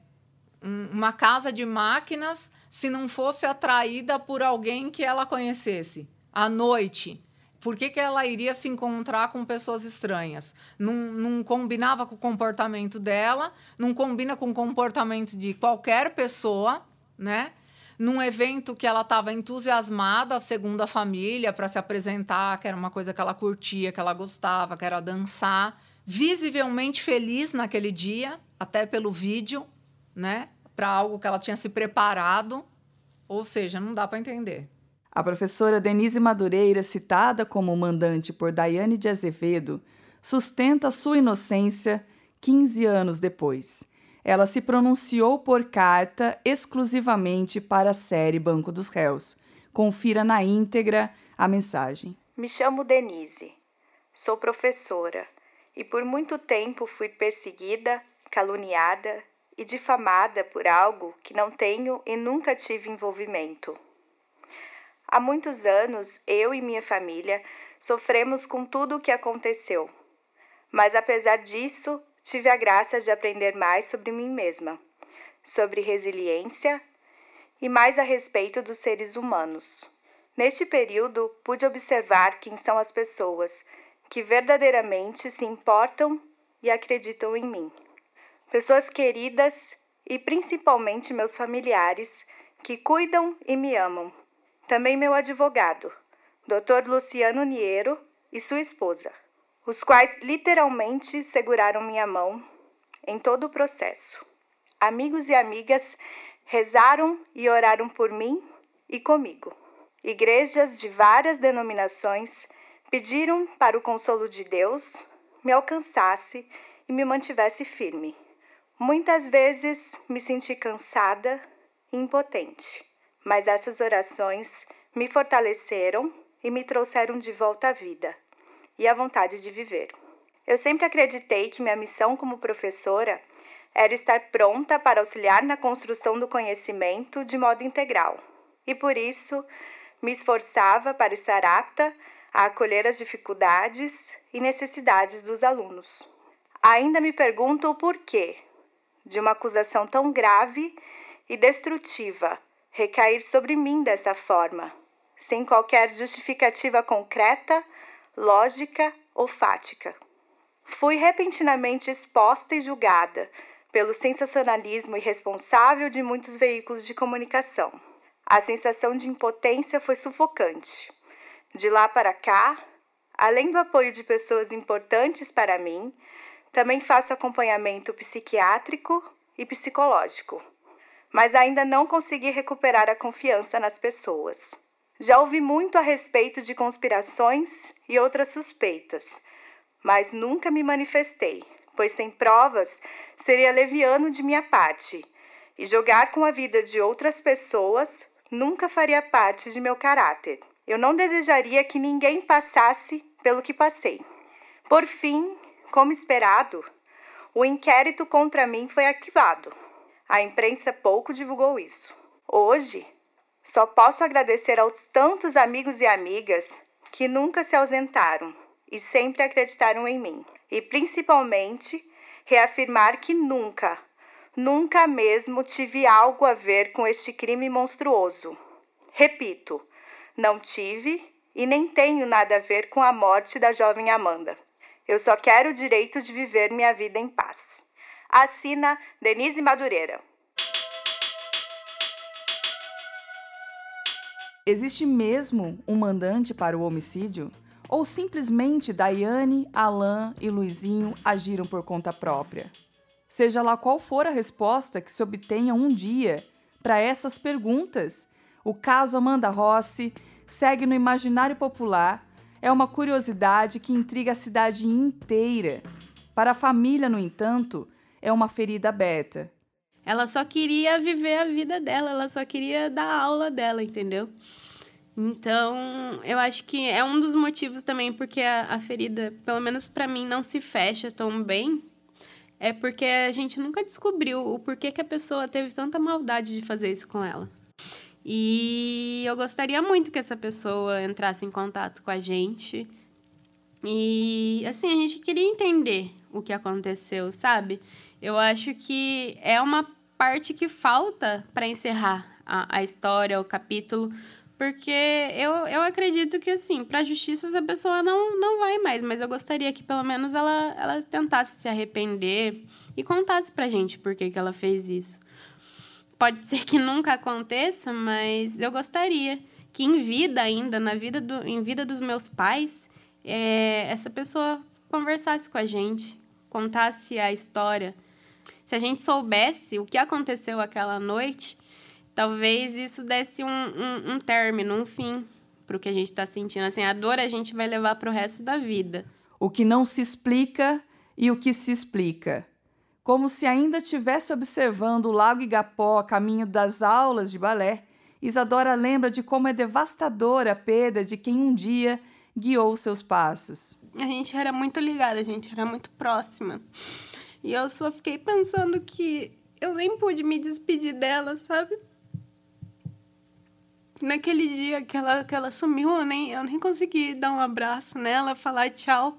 uma casa de máquinas se não fosse atraída por alguém que ela conhecesse à noite. por que, que ela iria se encontrar com pessoas estranhas? Não, não combinava com o comportamento dela, não combina com o comportamento de qualquer pessoa, né? Num evento que ela estava entusiasmada, segundo a família, para se apresentar, que era uma coisa que ela curtia, que ela gostava, que era dançar. Visivelmente feliz naquele dia, até pelo vídeo, né? Para algo que ela tinha se preparado. Ou seja, não dá para entender. A professora Denise Madureira, citada como mandante por Daiane de Azevedo, sustenta sua inocência 15 anos depois. Ela se pronunciou por carta exclusivamente para a série Banco dos Réus. Confira na íntegra a mensagem. Me chamo Denise. Sou professora e por muito tempo fui perseguida, caluniada e difamada por algo que não tenho e nunca tive envolvimento. Há muitos anos, eu e minha família sofremos com tudo o que aconteceu. Mas apesar disso, tive a graça de aprender mais sobre mim mesma, sobre resiliência e mais a respeito dos seres humanos. Neste período, pude observar quem são as pessoas que verdadeiramente se importam e acreditam em mim. Pessoas queridas e principalmente meus familiares que cuidam e me amam também meu advogado, Dr. Luciano Niero, e sua esposa, os quais literalmente seguraram minha mão em todo o processo. Amigos e amigas rezaram e oraram por mim e comigo. Igrejas de várias denominações pediram para o consolo de Deus me alcançasse e me mantivesse firme. Muitas vezes me senti cansada e impotente mas essas orações me fortaleceram e me trouxeram de volta à vida e à vontade de viver. Eu sempre acreditei que minha missão como professora era estar pronta para auxiliar na construção do conhecimento de modo integral, e por isso me esforçava para estar apta a acolher as dificuldades e necessidades dos alunos. Ainda me pergunto o porquê de uma acusação tão grave e destrutiva recair sobre mim dessa forma, sem qualquer justificativa concreta, lógica ou fática. Fui repentinamente exposta e julgada pelo sensacionalismo irresponsável de muitos veículos de comunicação. A sensação de impotência foi sufocante. De lá para cá, além do apoio de pessoas importantes para mim, também faço acompanhamento psiquiátrico e psicológico mas ainda não consegui recuperar a confiança nas pessoas. Já ouvi muito a respeito de conspirações e outras suspeitas, mas nunca me manifestei, pois sem provas seria leviano de minha parte, e jogar com a vida de outras pessoas nunca faria parte de meu caráter. Eu não desejaria que ninguém passasse pelo que passei. Por fim, como esperado, o inquérito contra mim foi arquivado. A imprensa pouco divulgou isso. Hoje, só posso agradecer aos tantos amigos e amigas que nunca se ausentaram e sempre acreditaram em mim. E principalmente, reafirmar que nunca, nunca mesmo tive algo a ver com este crime monstruoso. Repito, não tive e nem tenho nada a ver com a morte da jovem Amanda. Eu só quero o direito de viver minha vida em paz. Assina Denise Madureira. Existe mesmo um mandante para o homicídio? Ou simplesmente Daiane, Alain e Luizinho agiram por conta própria? Seja lá qual for a resposta que se obtenha um dia para essas perguntas, o caso Amanda Rossi segue no imaginário popular, é uma curiosidade que intriga a cidade inteira. Para a família, no entanto, é uma ferida aberta. Ela só queria viver a vida dela, ela só queria dar aula dela, entendeu? Então, eu acho que é um dos motivos também porque a, a ferida, pelo menos para mim, não se fecha tão bem. É porque a gente nunca descobriu o porquê que a pessoa teve tanta maldade de fazer isso com ela. E eu gostaria muito que essa pessoa entrasse em contato com a gente. E, assim, a gente queria entender o que aconteceu, sabe? Eu acho que é uma parte que falta para encerrar a, a história, o capítulo, Porque eu, eu acredito que, assim, pra justiça essa pessoa não, não vai mais, mas eu gostaria que pelo menos ela, ela tentasse se arrepender e contasse pra gente por que, que ela fez isso. Pode ser que nunca aconteça, mas eu gostaria que em vida ainda, na vida do, em vida dos meus pais, é, essa pessoa conversasse com a gente, contasse a história. Se a gente soubesse o que aconteceu aquela noite, talvez isso desse um, um, um término, um fim para o que a gente está sentindo. Assim, a dor a gente vai levar para o resto da vida. O que não se explica e o que se explica. Como se ainda estivesse observando o Lago Igapó a caminho das aulas de balé, Isadora lembra de como é devastadora a perda de quem um dia guiou seus passos. A gente era muito ligada, a gente era muito próxima. E eu só fiquei pensando que eu nem pude me despedir dela, sabe? Naquele dia que ela, que ela sumiu, eu nem, eu nem consegui dar um abraço nela, falar tchau.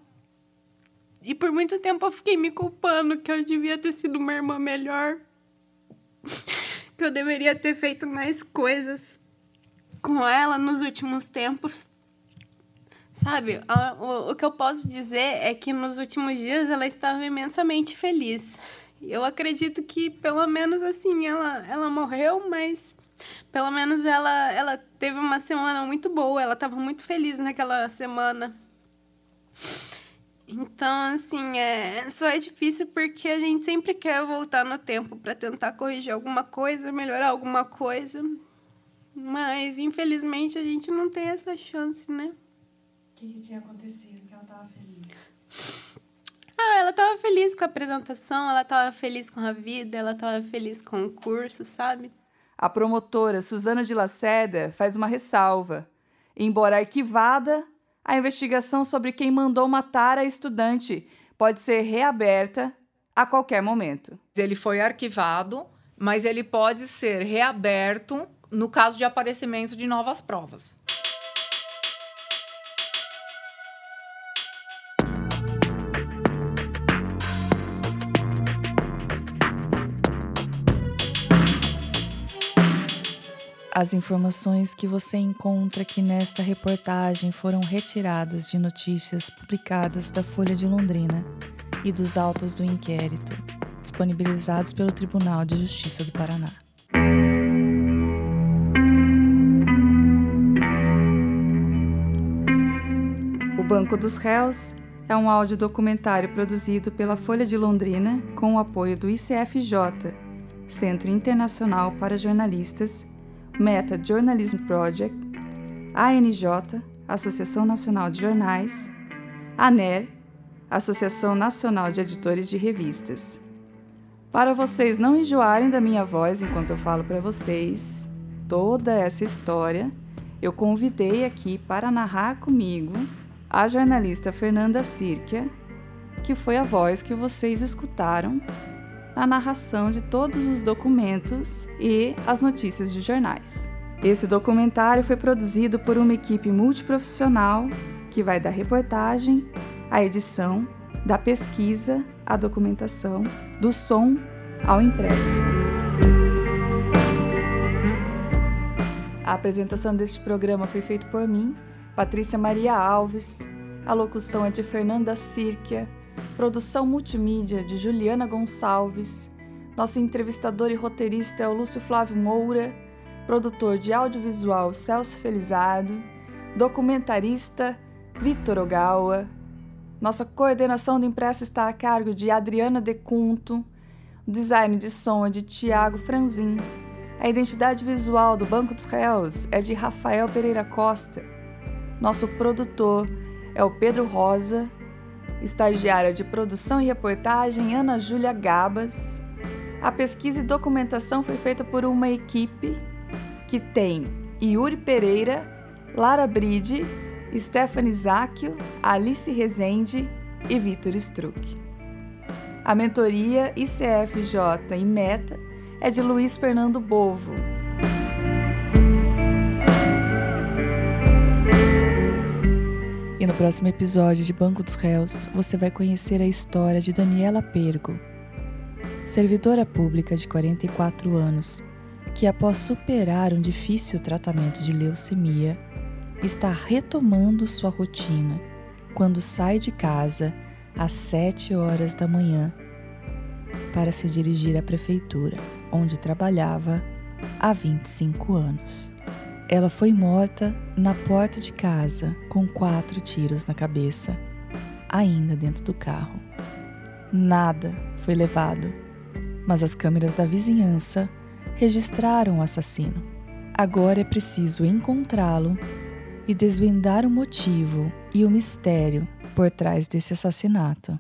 E por muito tempo eu fiquei me culpando que eu devia ter sido uma irmã melhor. que eu deveria ter feito mais coisas com ela nos últimos tempos. Sabe, o, o que eu posso dizer é que nos últimos dias ela estava imensamente feliz. Eu acredito que pelo menos assim ela, ela morreu, mas pelo menos ela, ela teve uma semana muito boa. Ela estava muito feliz naquela semana. Então, assim, é, só é difícil porque a gente sempre quer voltar no tempo para tentar corrigir alguma coisa, melhorar alguma coisa. Mas, infelizmente, a gente não tem essa chance, né? O que, que tinha acontecido? Que ela estava feliz? Ah, ela estava feliz com a apresentação, ela estava feliz com a vida, ela estava feliz com o curso, sabe? A promotora Suzana de Laceda faz uma ressalva. Embora arquivada, a investigação sobre quem mandou matar a estudante pode ser reaberta a qualquer momento. Ele foi arquivado, mas ele pode ser reaberto no caso de aparecimento de novas provas. As informações que você encontra aqui nesta reportagem foram retiradas de notícias publicadas da Folha de Londrina e dos autos do inquérito, disponibilizados pelo Tribunal de Justiça do Paraná. O Banco dos Réus é um audiodocumentário produzido pela Folha de Londrina com o apoio do ICFJ, Centro Internacional para Jornalistas Meta Journalism Project, ANJ, Associação Nacional de Jornais, ANER, Associação Nacional de Editores de Revistas. Para vocês não enjoarem da minha voz enquanto eu falo para vocês toda essa história, eu convidei aqui para narrar comigo a jornalista Fernanda Sirkia, que foi a voz que vocês escutaram na narração de todos os documentos e as notícias de jornais. Esse documentário foi produzido por uma equipe multiprofissional que vai da reportagem à edição, da pesquisa à documentação, do som ao impresso. A apresentação deste programa foi feita por mim, Patrícia Maria Alves. A locução é de Fernanda Sirkia Produção multimídia de Juliana Gonçalves. Nosso entrevistador e roteirista é o Lúcio Flávio Moura. Produtor de audiovisual Celso Felizardo. Documentarista Vitor Ogawa. Nossa coordenação do impresso está a cargo de Adriana Decunto. Design de som é de Tiago Franzin. A identidade visual do Banco dos Réus é de Rafael Pereira Costa. Nosso produtor é o Pedro Rosa Estagiária de produção e reportagem Ana Júlia Gabas. A pesquisa e documentação foi feita por uma equipe que tem Yuri Pereira, Lara Bride, Stephanie Záquio, Alice Rezende e Vitor Struck. A mentoria ICFJ e Meta é de Luiz Fernando Bovo. Próximo episódio de Banco dos Réus, você vai conhecer a história de Daniela Pergo, servidora pública de 44 anos, que, após superar um difícil tratamento de leucemia, está retomando sua rotina quando sai de casa às sete horas da manhã para se dirigir à prefeitura, onde trabalhava há 25 anos. Ela foi morta na porta de casa com quatro tiros na cabeça, ainda dentro do carro. Nada foi levado, mas as câmeras da vizinhança registraram o assassino. Agora é preciso encontrá-lo e desvendar o motivo e o mistério por trás desse assassinato.